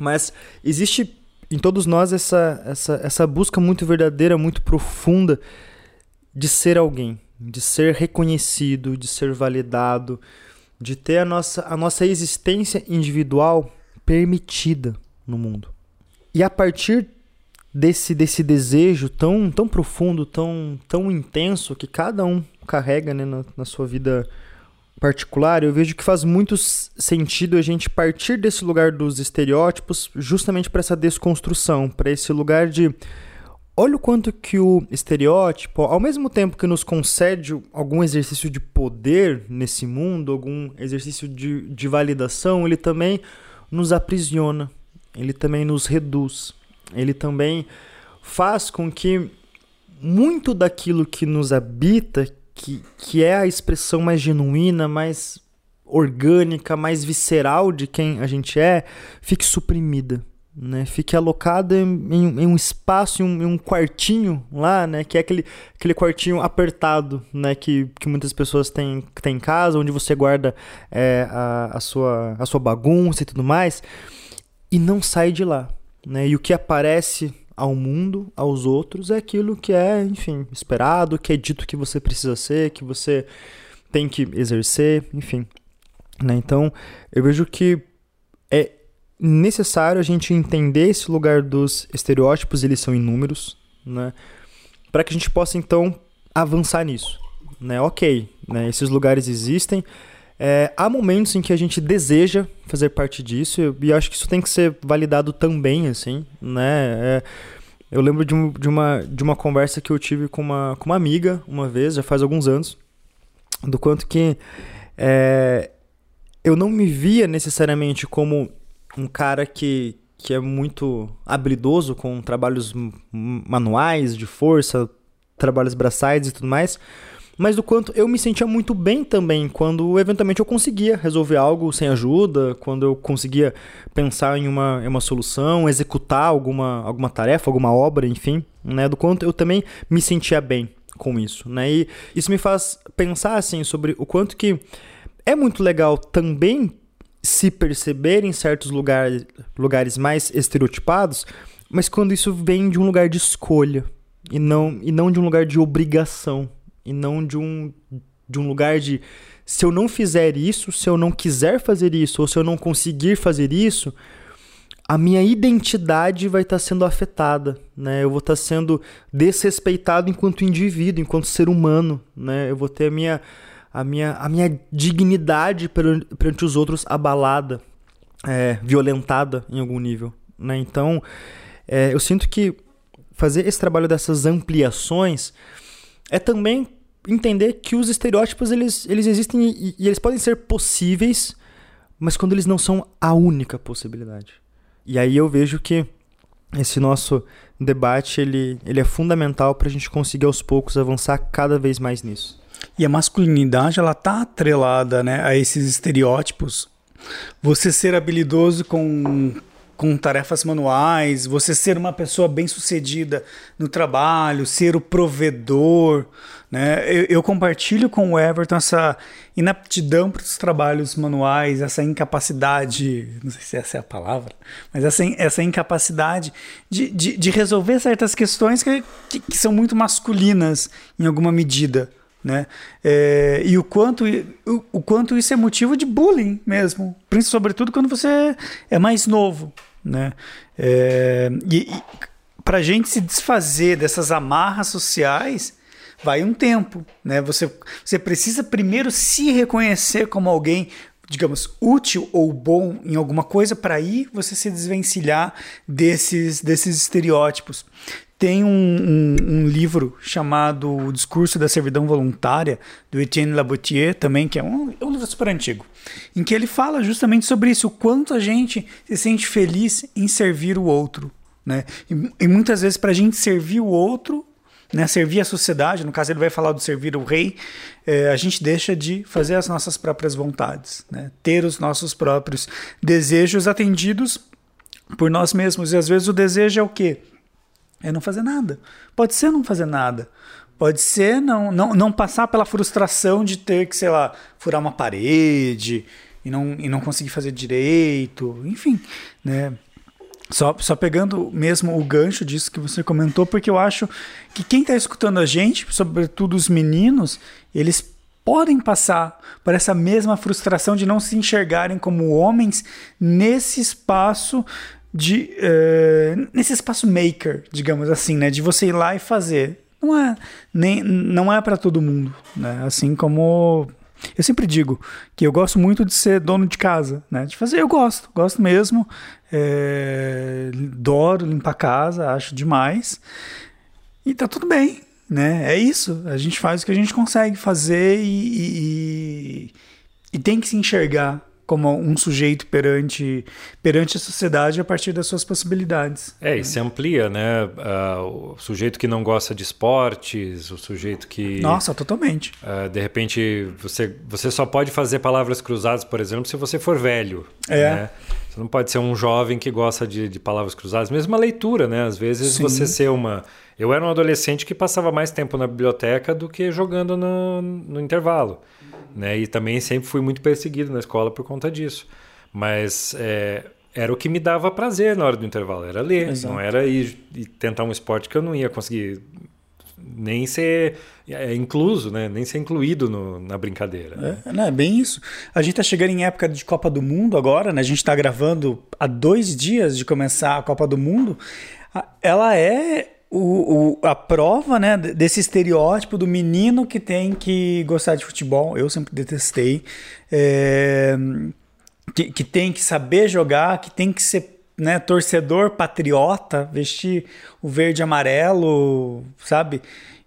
Mas existe em todos nós essa, essa, essa busca muito verdadeira, muito profunda de ser alguém, de ser reconhecido, de ser validado, de ter a nossa, a nossa existência individual permitida no mundo. E a partir desse, desse desejo tão, tão profundo, tão, tão intenso que cada um carrega né, na, na sua vida particular, eu vejo que faz muito sentido a gente partir desse lugar dos estereótipos justamente para essa desconstrução, para esse lugar de olha o quanto que o estereótipo, ao mesmo tempo que nos concede algum exercício de poder nesse mundo, algum exercício de, de validação, ele também nos aprisiona, ele também nos reduz, ele também faz com que muito daquilo que nos habita, que, que é a expressão mais genuína, mais orgânica, mais visceral de quem a gente é, fique suprimida. Né, fique alocada em, em, um espaço, em um, em um, quartinho lá, né, que é aquele, aquele quartinho apertado, né, que, que muitas pessoas têm, têm em casa, onde você guarda é, a, a, sua, a sua bagunça e tudo mais, e não sai de lá. Né, e o que aparece ao mundo, aos outros, é aquilo que é, enfim, esperado, que é dito que você precisa ser, que você tem que exercer, enfim. Né? Então, eu vejo que é necessário a gente entender esse lugar dos estereótipos, eles são inúmeros, né? para que a gente possa, então, avançar nisso. Né? Ok, né? esses lugares existem, é, há momentos em que a gente deseja fazer parte disso e acho que isso tem que ser validado também, assim, né? É, eu lembro de, um, de, uma, de uma conversa que eu tive com uma, com uma amiga uma vez, já faz alguns anos, do quanto que é, eu não me via necessariamente como um cara que, que é muito habilidoso com trabalhos manuais, de força, trabalhos braçais e tudo mais, mas do quanto eu me sentia muito bem também quando eventualmente eu conseguia resolver algo sem ajuda, quando eu conseguia pensar em uma, em uma solução, executar alguma, alguma tarefa, alguma obra, enfim, né? Do quanto eu também me sentia bem com isso, né? E isso me faz pensar assim sobre o quanto que é muito legal também se perceber em certos lugares, lugares mais estereotipados, mas quando isso vem de um lugar de escolha e não, e não de um lugar de obrigação e não de um, de um lugar de se eu não fizer isso, se eu não quiser fazer isso, ou se eu não conseguir fazer isso, a minha identidade vai estar sendo afetada, né? Eu vou estar sendo desrespeitado enquanto indivíduo, enquanto ser humano, né? Eu vou ter a minha, a minha, a minha dignidade perante os outros abalada, é, violentada em algum nível, né? Então, é, eu sinto que fazer esse trabalho dessas ampliações é também entender que os estereótipos eles, eles existem e, e, eles podem ser possíveis, mas quando eles não são a única possibilidade. E aí eu vejo que esse nosso debate ele, ele é fundamental para a gente conseguir aos poucos avançar cada vez mais nisso. E a masculinidade ela tá atrelada né, a esses estereótipos. Você ser habilidoso com com tarefas manuais, você ser uma pessoa bem-sucedida no trabalho, ser o provedor, né? Eu, eu, compartilho com o Everton essa inaptidão para os trabalhos manuais, essa incapacidade, não sei se essa é a palavra, mas essa, essa incapacidade de, de, de resolver certas questões que, que, que são muito masculinas em alguma medida né? É, e o quanto, o, o, quanto isso é motivo de bullying mesmo, sobretudo quando você é mais novo, né? É, e, e para a gente se desfazer dessas amarras sociais vai um tempo, né? Você, você precisa primeiro se reconhecer como alguém digamos, útil ou bom em alguma coisa para aí você se desvencilhar desses, desses estereótipos. Tem um, um, um, livro chamado O Discurso da Servidão Voluntária, do Etienne Laboutier, também, que é um, é um livro super antigo, em que ele fala justamente sobre isso, o quanto a gente se sente feliz em servir o outro. Né? E, e muitas vezes, para a gente servir o outro, né, servir a sociedade, no caso ele vai falar do servir o rei, é, a gente deixa de fazer as nossas próprias vontades, né, ter os nossos próprios desejos atendidos por nós mesmos. E às vezes o desejo é o quê? é não fazer nada. Pode ser não fazer nada. Pode ser não, não, não passar pela frustração de ter que, sei lá, furar uma parede e não, e não conseguir fazer direito. Enfim, né? Só, só pegando mesmo o gancho disso que você comentou, porque eu acho que quem está escutando a gente, sobretudo os meninos, eles podem passar por essa mesma frustração de não se enxergarem como homens nesse espaço de uh, nesse espaço maker, digamos assim, né, de você ir lá e fazer. Não é nem não é para todo mundo, né? Assim como eu sempre digo que eu gosto muito de ser dono de casa, né? De fazer, eu gosto, gosto mesmo. É, adoro limpar a casa, acho demais. E tá tudo bem, né? É isso. A gente faz o que a gente consegue fazer e, e, e tem que se enxergar como um sujeito perante, perante a sociedade a partir das suas possibilidades. É, e se amplia, né? Uh, o sujeito que não gosta de esportes, o sujeito que. Nossa, totalmente. Uh, de repente, você, você só pode fazer palavras cruzadas, por exemplo, se você for velho. É. Né? Você não pode ser um jovem que gosta de, de palavras cruzadas, mesmo a leitura, né? Às vezes Sim. você ser uma. Eu era um adolescente que passava mais tempo na biblioteca do que jogando no, no intervalo. Né? E também sempre fui muito perseguido na escola por conta disso. Mas é, era o que me dava prazer na hora do intervalo, era ler. Exato. Não era ir, ir tentar um esporte que eu não ia conseguir nem ser é, incluso, né? nem ser incluído no, na brincadeira. É, não, é bem isso. A gente está chegando em época de Copa do Mundo agora, né? A gente está gravando há dois dias de começar a Copa do Mundo. Ela é o, o, a prova né, desse estereótipo do menino que tem que gostar de futebol. Eu sempre detestei. É, que, que tem que saber jogar, que tem que ser né, torcedor patriota, vestir o verde e amarelo, sabe?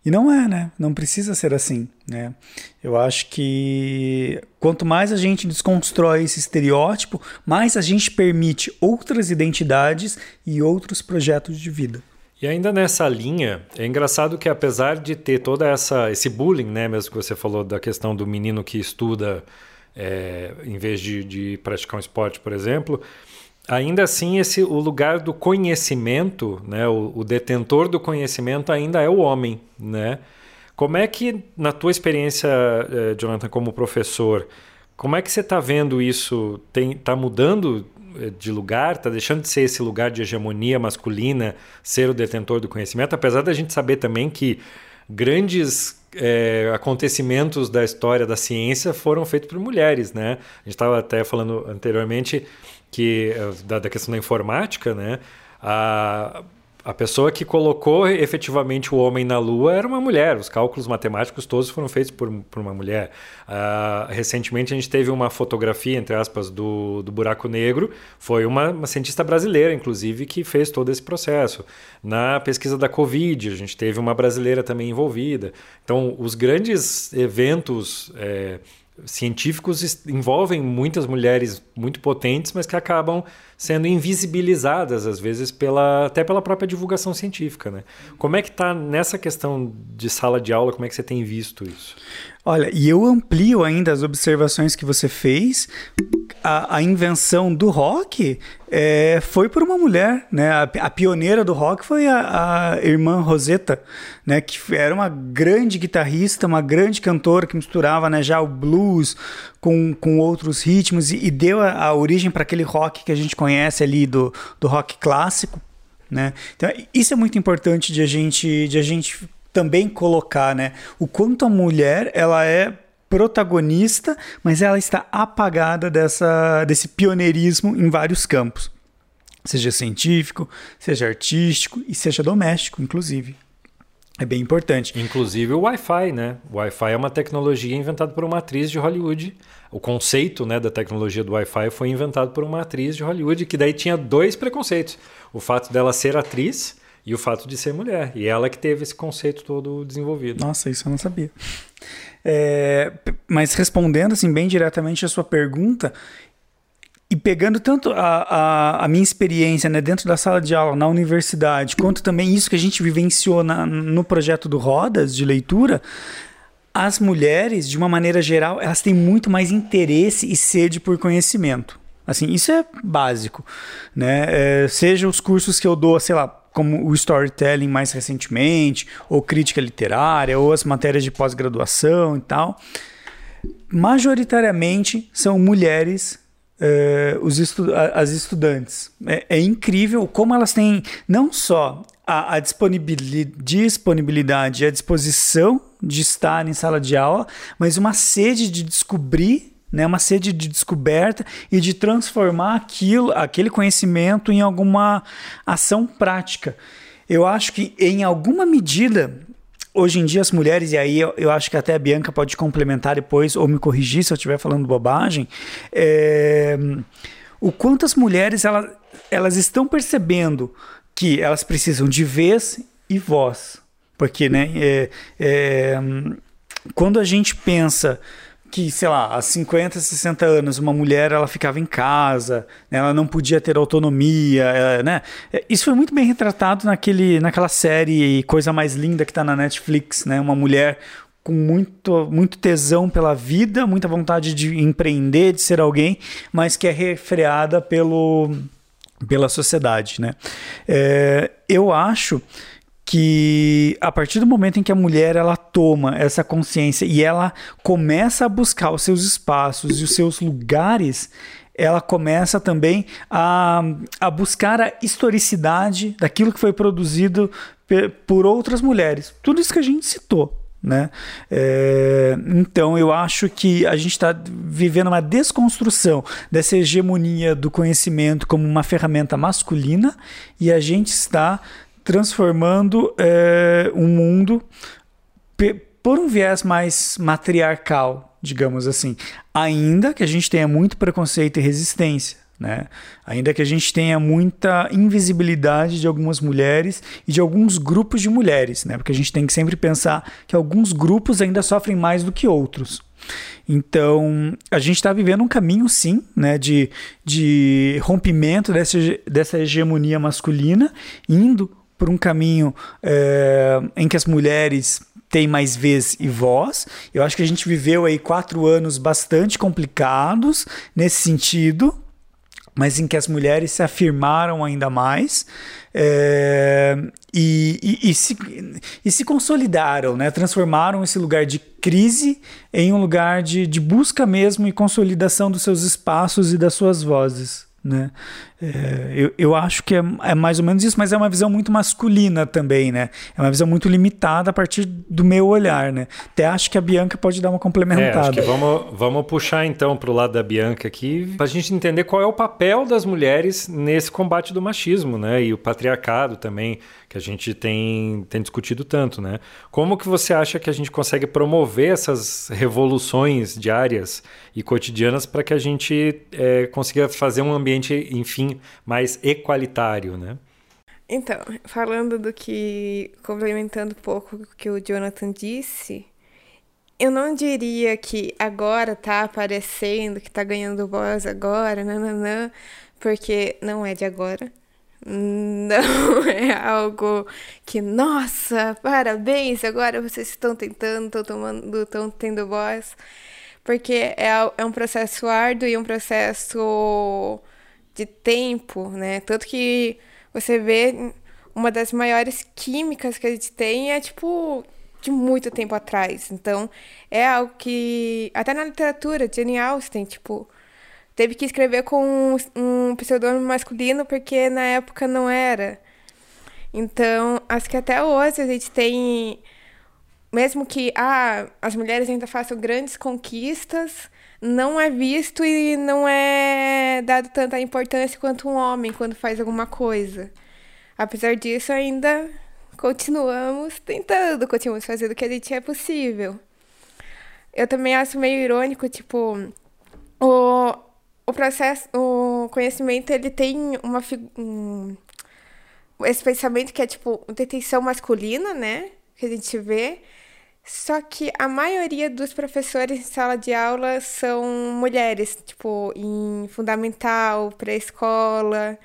E não é, né? Não precisa ser assim, né? Eu acho que quanto mais a gente desconstrói esse estereótipo, mais a gente permite outras identidades e outros projetos de vida. E ainda nessa linha, é engraçado que apesar de ter toda essa esse bullying, né, mesmo que você falou da questão do menino que estuda é, em vez de, de praticar um esporte, por exemplo, ainda assim esse o lugar do conhecimento, né, o, o, detentor do conhecimento ainda é o homem, né? Como é que na tua experiência, eh, Jonathan, como professor, como é que você está vendo isso? Está mudando de lugar, está deixando de ser esse lugar de hegemonia masculina, ser o detentor do conhecimento, apesar da gente saber também que grandes é, acontecimentos da história da ciência foram feitos por mulheres, né? A gente estava até falando anteriormente que da, da, questão da informática, né? A, a pessoa que colocou efetivamente o homem na Lua era uma mulher. Os cálculos matemáticos todos foram feitos por, por uma mulher. Uh, recentemente a gente teve uma fotografia, entre aspas, do, do buraco negro. Foi uma, uma, cientista brasileira, inclusive, que fez todo esse processo. Na pesquisa da Covid, a gente teve uma brasileira também envolvida. Então, os grandes eventos. É, científicos envolvem muitas mulheres muito potentes, mas que acabam sendo invisibilizadas às vezes pela até pela própria divulgação científica, né? Como é que está nessa questão de sala de aula? Como é que você tem visto isso? Olha, e eu amplio ainda as observações que você fez. A, a invenção do rock é, foi por uma mulher, né? A, a pioneira do rock foi a, a, irmã Rosetta, né? Que era uma grande guitarrista, uma grande cantora que misturava né, já o blues com, com outros ritmos e, e deu a, origem para aquele rock que a gente conhece ali do, do rock clássico, né? Então, isso é muito importante de a gente, de a gente também colocar, né? O quanto a mulher ela é protagonista, mas ela está apagada dessa, desse pioneirismo em vários campos, seja científico, seja artístico e seja doméstico, inclusive. É bem importante. Inclusive o Wi-Fi, né? O Wi-Fi é uma tecnologia inventada por uma atriz de Hollywood. O conceito né, da tecnologia do Wi-Fi foi inventado por uma atriz de Hollywood que daí tinha dois preconceitos. O fato dela ser atriz e o fato de ser mulher. E ela que teve esse conceito todo desenvolvido. Nossa, isso eu não sabia. É, mas respondendo assim bem diretamente a sua pergunta, e pegando tanto a, a, a, minha experiência né, dentro da sala de aula, na universidade, quanto também isso que a gente vivenciou na, no projeto do Rodas de leitura, as mulheres, de uma maneira geral, elas têm muito mais interesse e sede por conhecimento. Assim, isso é básico, né? É, seja os cursos que eu dou, sei lá, como o storytelling mais recentemente, ou crítica literária, ou as matérias de pós-graduação e tal, majoritariamente são mulheres uh, os estu as estudantes. É, é, incrível como elas têm não só a, a disponibilidade e a disposição de estar em sala de aula, mas uma sede de descobrir né, uma sede de descoberta e de transformar aquilo, aquele conhecimento em alguma ação prática. Eu acho que, em alguma medida, hoje em dia as mulheres, e aí eu, eu, acho que até a Bianca pode complementar depois ou me corrigir se eu estiver falando bobagem, é, o quanto as mulheres elas, elas estão percebendo que elas precisam de vez e voz. Porque né, é, é, quando a gente pensa que, sei lá, há 50, 60 anos, uma mulher ela ficava em casa, né, ela não podia ter autonomia, ela, né? Isso foi muito bem retratado naquele, naquela série Coisa Mais Linda que está na Netflix, né? Uma mulher com muito, muito tesão pela vida, muita vontade de empreender, de ser alguém, mas que é refreada pelo, pela sociedade, né? É, eu acho que a partir do momento em que a mulher ela toma essa consciência e ela começa a buscar os seus espaços e os seus lugares, ela começa também a, a buscar a historicidade daquilo que foi produzido por outras mulheres. Tudo isso que a gente citou. Né? É, então eu acho que a gente está vivendo uma desconstrução dessa hegemonia do conhecimento como uma ferramenta masculina e a gente está transformando é, um mundo por um viés mais matriarcal, digamos assim. Ainda que a gente tenha muito preconceito e resistência. Né? Ainda que a gente tenha muita invisibilidade de algumas mulheres e de alguns grupos de mulheres, né? porque a gente tem que sempre pensar que alguns grupos ainda sofrem mais do que outros. Então, a gente está vivendo um caminho, sim, né, de, de rompimento dessa, dessa hegemonia masculina, indo por um caminho é, em que as mulheres têm mais vez e voz. Eu acho que a gente viveu aí quatro anos bastante complicados nesse sentido, mas em que as mulheres se afirmaram ainda mais é, e, e, e, se, e se consolidaram, né? transformaram esse lugar de crise em um lugar de, de busca mesmo e consolidação dos seus espaços e das suas vozes. Né? É, eu, eu acho que é, é, mais ou menos isso, mas é uma visão muito masculina também, né? É uma visão muito limitada a partir do meu olhar, né? Até acho que a Bianca pode dar uma complementada. É, acho que vamos, vamos puxar então para o lado da Bianca aqui, para a gente entender qual é o papel das mulheres nesse combate do machismo, né? E o patriarcado também, que a gente tem, tem discutido tanto, né? Como que você acha que a gente consegue promover essas revoluções diárias e cotidianas para que a gente é, consiga fazer um ambiente, enfim, mais equalitário, né? Então, falando do que, complementando um pouco o que o Jonathan disse, eu não diria que agora tá aparecendo, que tá ganhando voz agora, nananã, porque não é de agora. Não é algo que, nossa, parabéns, agora vocês estão tentando, estão tomando, estão tendo voz. Porque é, é um processo árduo e um processo de tempo, né? Tanto que você vê uma das maiores químicas que a gente tem é tipo de muito tempo atrás. Então, é algo que até na literatura, Jane Austen, tipo, teve que escrever com um pseudônimo masculino porque na época não era. Então, acho que até hoje a gente tem mesmo que ah, as mulheres ainda façam grandes conquistas, não é visto e não é dado tanta importância quanto um homem quando faz alguma coisa. Apesar disso, ainda continuamos tentando, continuamos fazendo o que a gente é possível. Eu também acho meio irônico, tipo, o, o processo, o conhecimento, ele tem uma um, esse pensamento que é tipo detenção masculina, né? Que a gente vê, só que a maioria dos professores em sala de aula são mulheres, tipo, em fundamental, pré-escola.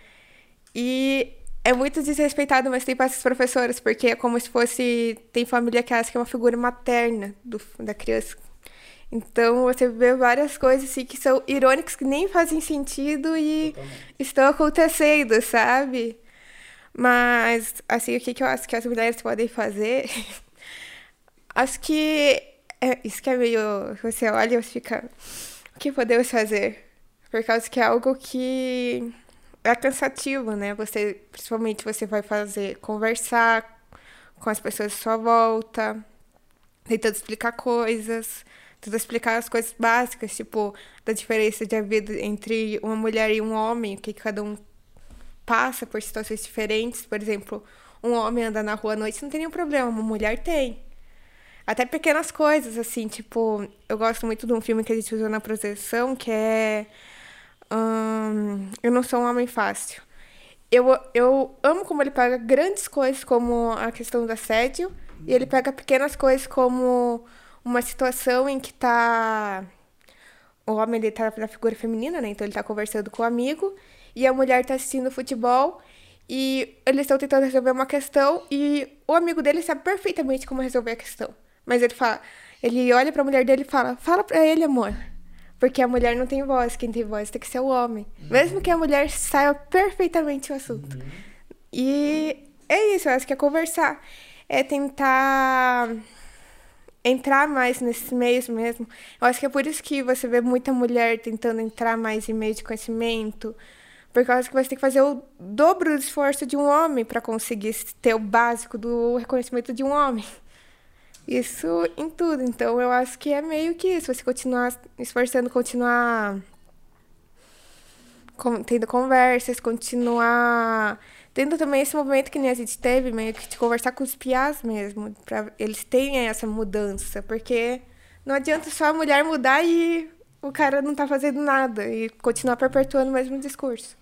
E é muito desrespeitado, mas tem para essas professoras, porque é como se fosse. Tem família que acha que é uma figura materna do, da criança. Então você vê várias coisas assim, que são irônicas, que nem fazem sentido e Totalmente. estão acontecendo, sabe? Mas, assim, o que, que eu acho que as mulheres podem fazer Acho que é, isso que é meio. Você olha e fica. O que podemos fazer? Por causa que é algo que é cansativo, né? Você, principalmente, você vai fazer conversar com as pessoas à sua volta, tentando explicar coisas, tentando explicar as coisas básicas, tipo, da diferença de vida entre uma mulher e um homem, o que cada um passa por situações diferentes. Por exemplo, um homem anda na rua à noite não tem nenhum problema, uma mulher tem. Até pequenas coisas, assim, tipo, eu gosto muito de um filme que a gente usou na proteção, que é. Um, eu não sou um homem fácil. Eu, eu amo como ele pega grandes coisas, como a questão do assédio, e ele pega pequenas coisas, como uma situação em que tá o homem ele tá na figura feminina, né? Então ele tá conversando com o amigo e a mulher tá assistindo futebol e eles estão tentando resolver uma questão e o amigo dele sabe perfeitamente como resolver a questão. Mas ele fala, ele olha para a mulher dele e fala: "Fala para ele, amor". Porque a mulher não tem voz, quem tem voz tem que ser o homem. Uhum. Mesmo que a mulher saiba perfeitamente o assunto. Uhum. E é isso, eu acho que é conversar. É tentar entrar mais nesses meios mesmo. Eu acho que é por isso que você vê muita mulher tentando entrar mais em meios de conhecimento, por causa que você tem que fazer o dobro do esforço de um homem para conseguir ter o básico do reconhecimento de um homem. Isso em tudo. Então eu acho que é meio que isso. Você continuar esforçando, continuar tendo conversas, continuar tendo também esse movimento que nem a gente teve, meio que de conversar com os piás mesmo, para eles terem essa mudança, porque não adianta só a mulher mudar e o cara não tá fazendo nada e continuar perpetuando o mesmo discurso.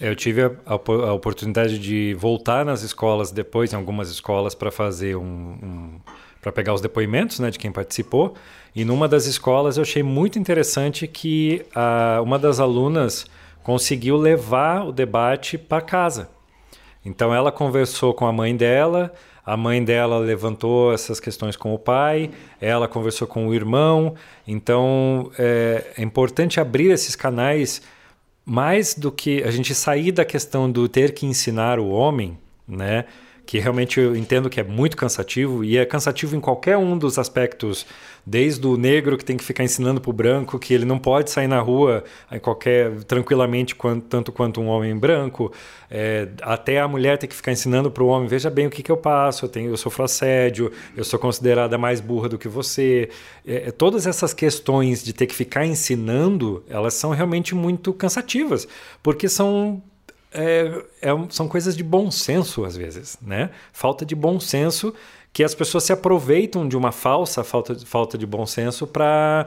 Eu tive a, a, a oportunidade de voltar nas escolas depois, em algumas escolas, para fazer um, um para pegar os depoimentos né, de quem participou. E numa das escolas eu achei muito interessante que a, uma das alunas conseguiu levar o debate para casa. Então ela conversou com a mãe dela, a mãe dela levantou essas questões com o pai, ela conversou com o irmão. Então é, é importante abrir esses canais mais do que a gente sair da questão do ter que ensinar o homem, né? que realmente eu entendo que é muito cansativo e é cansativo em qualquer um dos aspectos, desde o negro que tem que ficar ensinando para o branco que ele não pode sair na rua em qualquer tranquilamente quanto, tanto quanto um homem branco, é, até a mulher tem que ficar ensinando para o homem veja bem o que, que eu passo, eu tenho eu sofro assédio, eu sou considerada mais burra do que você, é todas essas questões de ter que ficar ensinando, elas são realmente muito cansativas, porque são é, é, são coisas de bom senso às vezes, né? Falta de bom senso que as pessoas se aproveitam de uma falsa falta, falta de bom senso para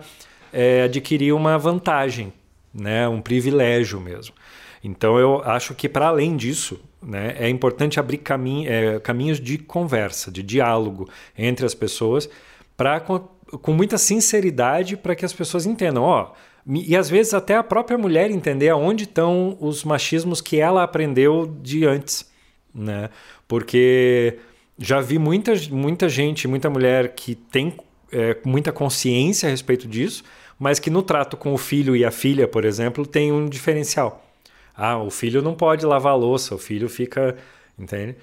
é, adquirir uma vantagem, né? Um privilégio mesmo. Então eu acho que para além disso, né, é importante abrir caminho, é, caminhos de conversa, de diálogo entre as pessoas, para com, com muita sinceridade para que as pessoas entendam, ó, e às vezes até a própria mulher entender aonde estão os machismos que ela aprendeu de antes, né? Porque já vi muita, muita gente, muita mulher que tem é, muita consciência a respeito disso, mas que no trato com o filho e a filha, por exemplo, tem um diferencial. Ah, o filho não pode lavar a louça, o filho fica, entende?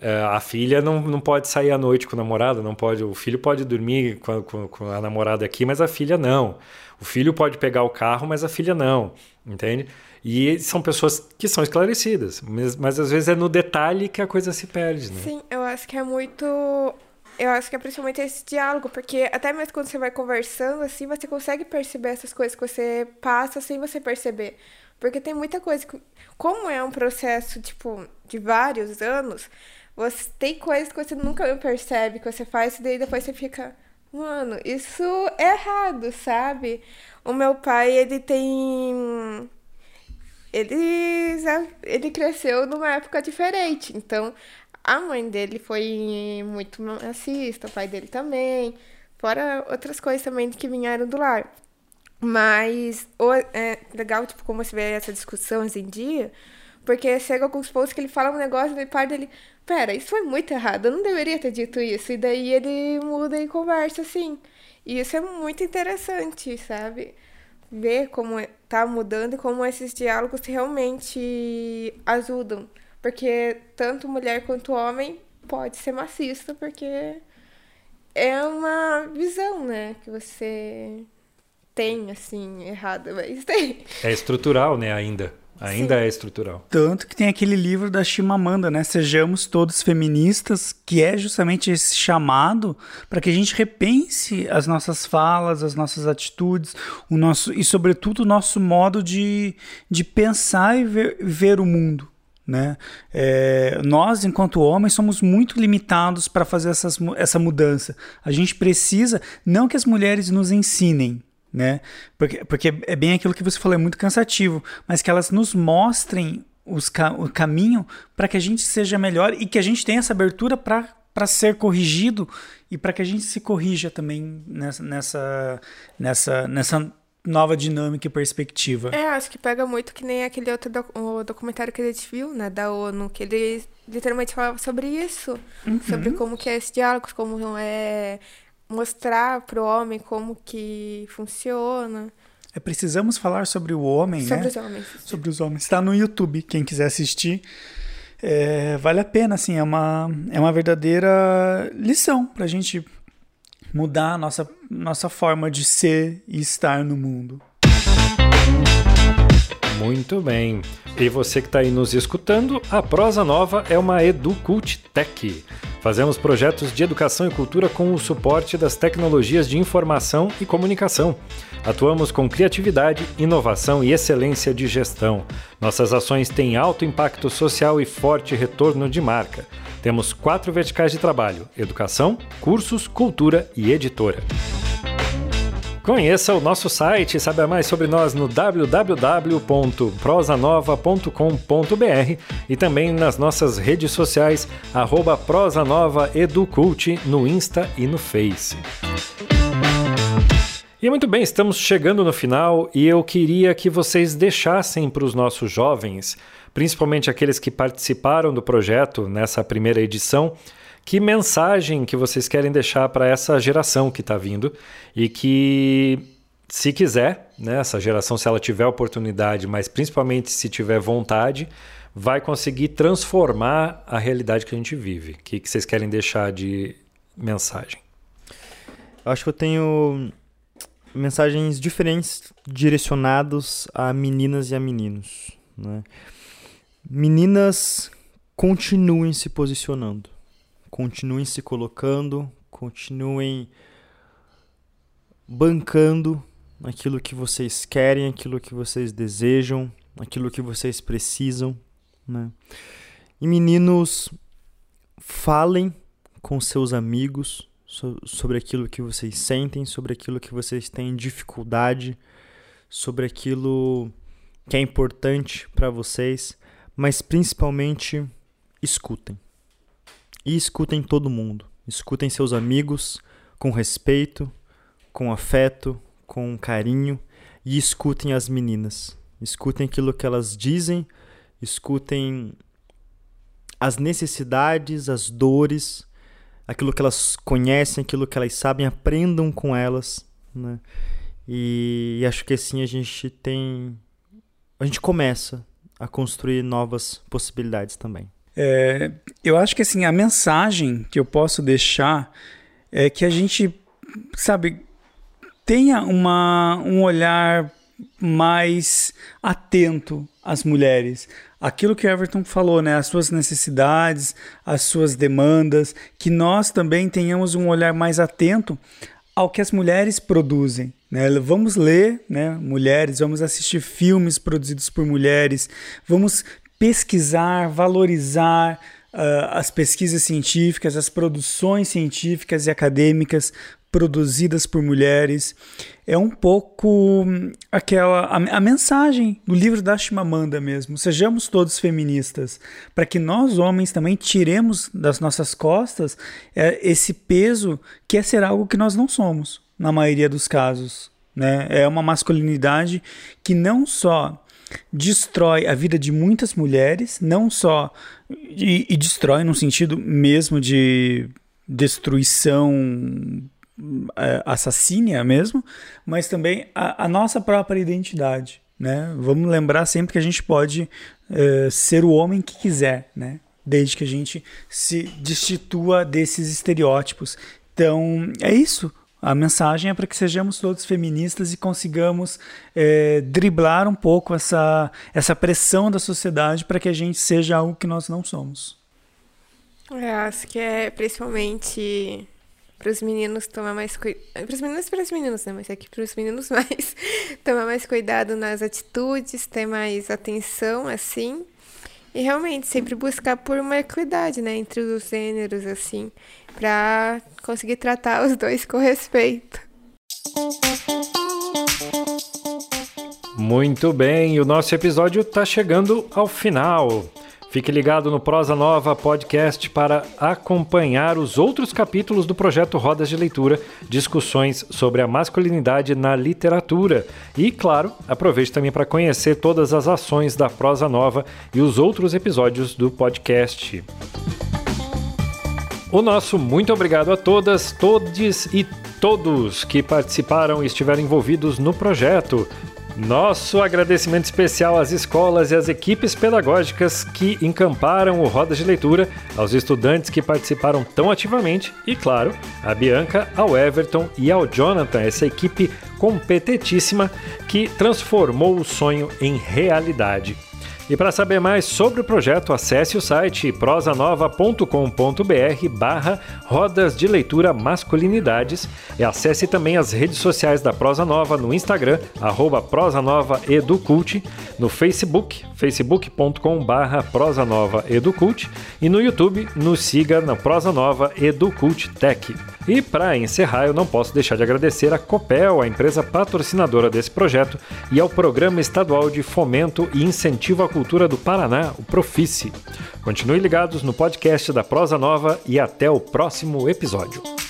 É, a filha não, não pode sair à noite com o namorado, não pode. O filho pode dormir com, com, com a namorada aqui, mas a filha não. O filho pode pegar o carro, mas a filha não, entende? E são pessoas que são esclarecidas, mas, mas às vezes é no detalhe que a coisa se perde, né? Sim, eu acho que é muito. Eu acho que é principalmente esse diálogo, porque até mesmo quando você vai conversando, assim, você consegue perceber essas coisas que você passa sem você perceber. Porque tem muita coisa que. Como é um processo, tipo, de vários anos, você tem coisas que você nunca percebe, que você faz, e daí depois você fica. Mano, isso é errado, sabe? O meu pai, ele tem. Ele, ele cresceu numa época diferente. Então, a mãe dele foi muito racista, o pai dele também. Fora outras coisas também que vieram do lar. Mas é legal, tipo, como você vê essa discussão hoje em dia, porque chega alguns pontos que ele fala um negócio e o pai dele, pera, isso foi muito errado, eu não deveria ter dito isso. E daí ele muda e conversa assim. E isso é muito interessante, sabe? Ver como tá mudando e como esses diálogos realmente ajudam. Porque tanto mulher quanto homem pode ser machista, porque é uma visão, né, que você tem, assim, errada, mas tem. É estrutural, né, ainda. Ainda Sim. é estrutural. Tanto que tem aquele livro da Chimamanda, né? Sejamos todos feministas, que é justamente esse chamado para que a gente repense as nossas falas, as nossas atitudes, o nosso e sobretudo o nosso modo de, de pensar e ver, ver o mundo. Né? É, nós, enquanto homens, somos muito limitados para fazer essas, essa mudança. A gente precisa, não que as mulheres nos ensinem, né? Porque, porque é bem aquilo que você falou, é muito cansativo, mas que elas nos mostrem os, o caminho para que a gente seja melhor e que a gente tenha essa abertura para ser corrigido e para que a gente se corrija também nessa, nessa, nessa, nessa nova dinâmica e perspectiva. É, acho que pega muito que nem aquele outro doc documentário que a gente viu, né, da ONU, que ele literalmente falava sobre isso, uhum. sobre como que é esse diálogo, como é mostrar para o homem como que funciona. É, precisamos falar sobre o homem, sobre né? Sobre os homens. Sobre os homens. Está no YouTube, quem quiser assistir. É, vale a pena, assim, é uma, é uma verdadeira lição para a gente mudar a nossa, nossa forma de ser e estar no mundo. Muito bem. E você que está aí nos escutando, a Prosa Nova é uma EduCult Tech. Fazemos projetos de educação e cultura com o suporte das tecnologias de informação e comunicação. Atuamos com criatividade, inovação e excelência de gestão. Nossas ações têm alto impacto social e forte retorno de marca. Temos quatro verticais de trabalho: educação, cursos, cultura e editora. Conheça o nosso site e saiba mais sobre nós no www.prosanova.com.br e também nas nossas redes sociais, arroba prosanovaeducult no Insta e no Face. E muito bem, estamos chegando no final e eu queria que vocês deixassem para os nossos jovens, principalmente aqueles que participaram do projeto nessa primeira edição, que mensagem que vocês querem deixar para essa geração que está vindo e que, se quiser, né, essa geração, se ela tiver oportunidade, mas principalmente se tiver vontade, vai conseguir transformar a realidade que a gente vive. O que, que vocês querem deixar de mensagem? Acho que eu tenho mensagens diferentes direcionados a meninas e a meninos. Né? Meninas, continuem se posicionando continuem se colocando, continuem bancando aquilo que vocês querem, aquilo que vocês desejam, aquilo que vocês precisam, né? E meninos, falem com seus amigos so sobre aquilo que vocês sentem, sobre aquilo que vocês têm dificuldade, sobre aquilo que é importante para vocês, mas principalmente escutem. E escutem todo mundo. Escutem seus amigos com respeito, com afeto, com carinho e escutem as meninas. Escutem aquilo que elas dizem, escutem as necessidades, as dores, aquilo que elas conhecem, aquilo que elas sabem, aprendam com elas, né? E, e acho que assim a gente tem a gente começa a construir novas possibilidades também. É, eu acho que assim, a mensagem que eu posso deixar é que a gente, sabe, tenha uma, um olhar mais atento às mulheres. Aquilo que Everton falou, né? As suas necessidades, as suas demandas, que nós também tenhamos um olhar mais atento ao que as mulheres produzem. Né? Vamos ler né, mulheres, vamos assistir filmes produzidos por mulheres, vamos pesquisar, valorizar uh, as pesquisas científicas, as produções científicas e acadêmicas produzidas por mulheres. É um pouco hum, aquela a, a, mensagem do livro da Chimamanda mesmo. Sejamos todos feministas, para que nós homens também tiremos das nossas costas é, esse peso que é ser algo que nós não somos, na maioria dos casos. Né? É uma masculinidade que não só destrói a vida de muitas mulheres, não só. E, e destrói no sentido mesmo de destruição é, assassínia mesmo, mas também a, a, nossa própria identidade. Né? Vamos lembrar sempre que a gente pode é, ser o homem que quiser, né? desde que a gente se destitua desses estereótipos. Então, é isso. A mensagem é para que sejamos todos feministas e consigamos é, driblar um pouco essa, essa pressão da sociedade para que a gente seja algo que nós não somos. Eu acho que é principalmente para os meninos tomar mais cuidado. Para os meninos e para as meninas, né? Mas aqui para os meninos mais. tomar mais cuidado nas atitudes, ter mais atenção, assim. E realmente sempre buscar por uma equidade, né? Entre os gêneros, assim para conseguir tratar os dois com respeito. Muito bem, o nosso episódio está chegando ao final. Fique ligado no Prosa Nova Podcast para acompanhar os outros capítulos do projeto Rodas de Leitura, discussões sobre a masculinidade na literatura. E, claro, aproveite também para conhecer todas as ações da Prosa Nova e os outros episódios do podcast. O nosso muito obrigado a todas, todes e todos que participaram e estiveram envolvidos no projeto. Nosso agradecimento especial às escolas e às equipes pedagógicas que encamparam o Roda de Leitura, aos estudantes que participaram tão ativamente e, claro, a Bianca, ao Everton e ao Jonathan, essa equipe competentíssima que transformou o sonho em realidade. E para saber mais sobre o projeto, acesse o site prosanova.com.br barra Rodas de Leitura Masculinidades e acesse também as redes sociais da Prosa Nova no Instagram, arroba prosanovaeducult, no Facebook, facebook.com barra prosanovaeducult e no YouTube, nos siga na Prosa Nova Educult Tech. E para encerrar, eu não posso deixar de agradecer a Copel, a empresa patrocinadora desse projeto, e ao Programa Estadual de Fomento e Incentivo à Cultura do Paraná, o Profice. Continue ligados no podcast da Prosa Nova e até o próximo episódio.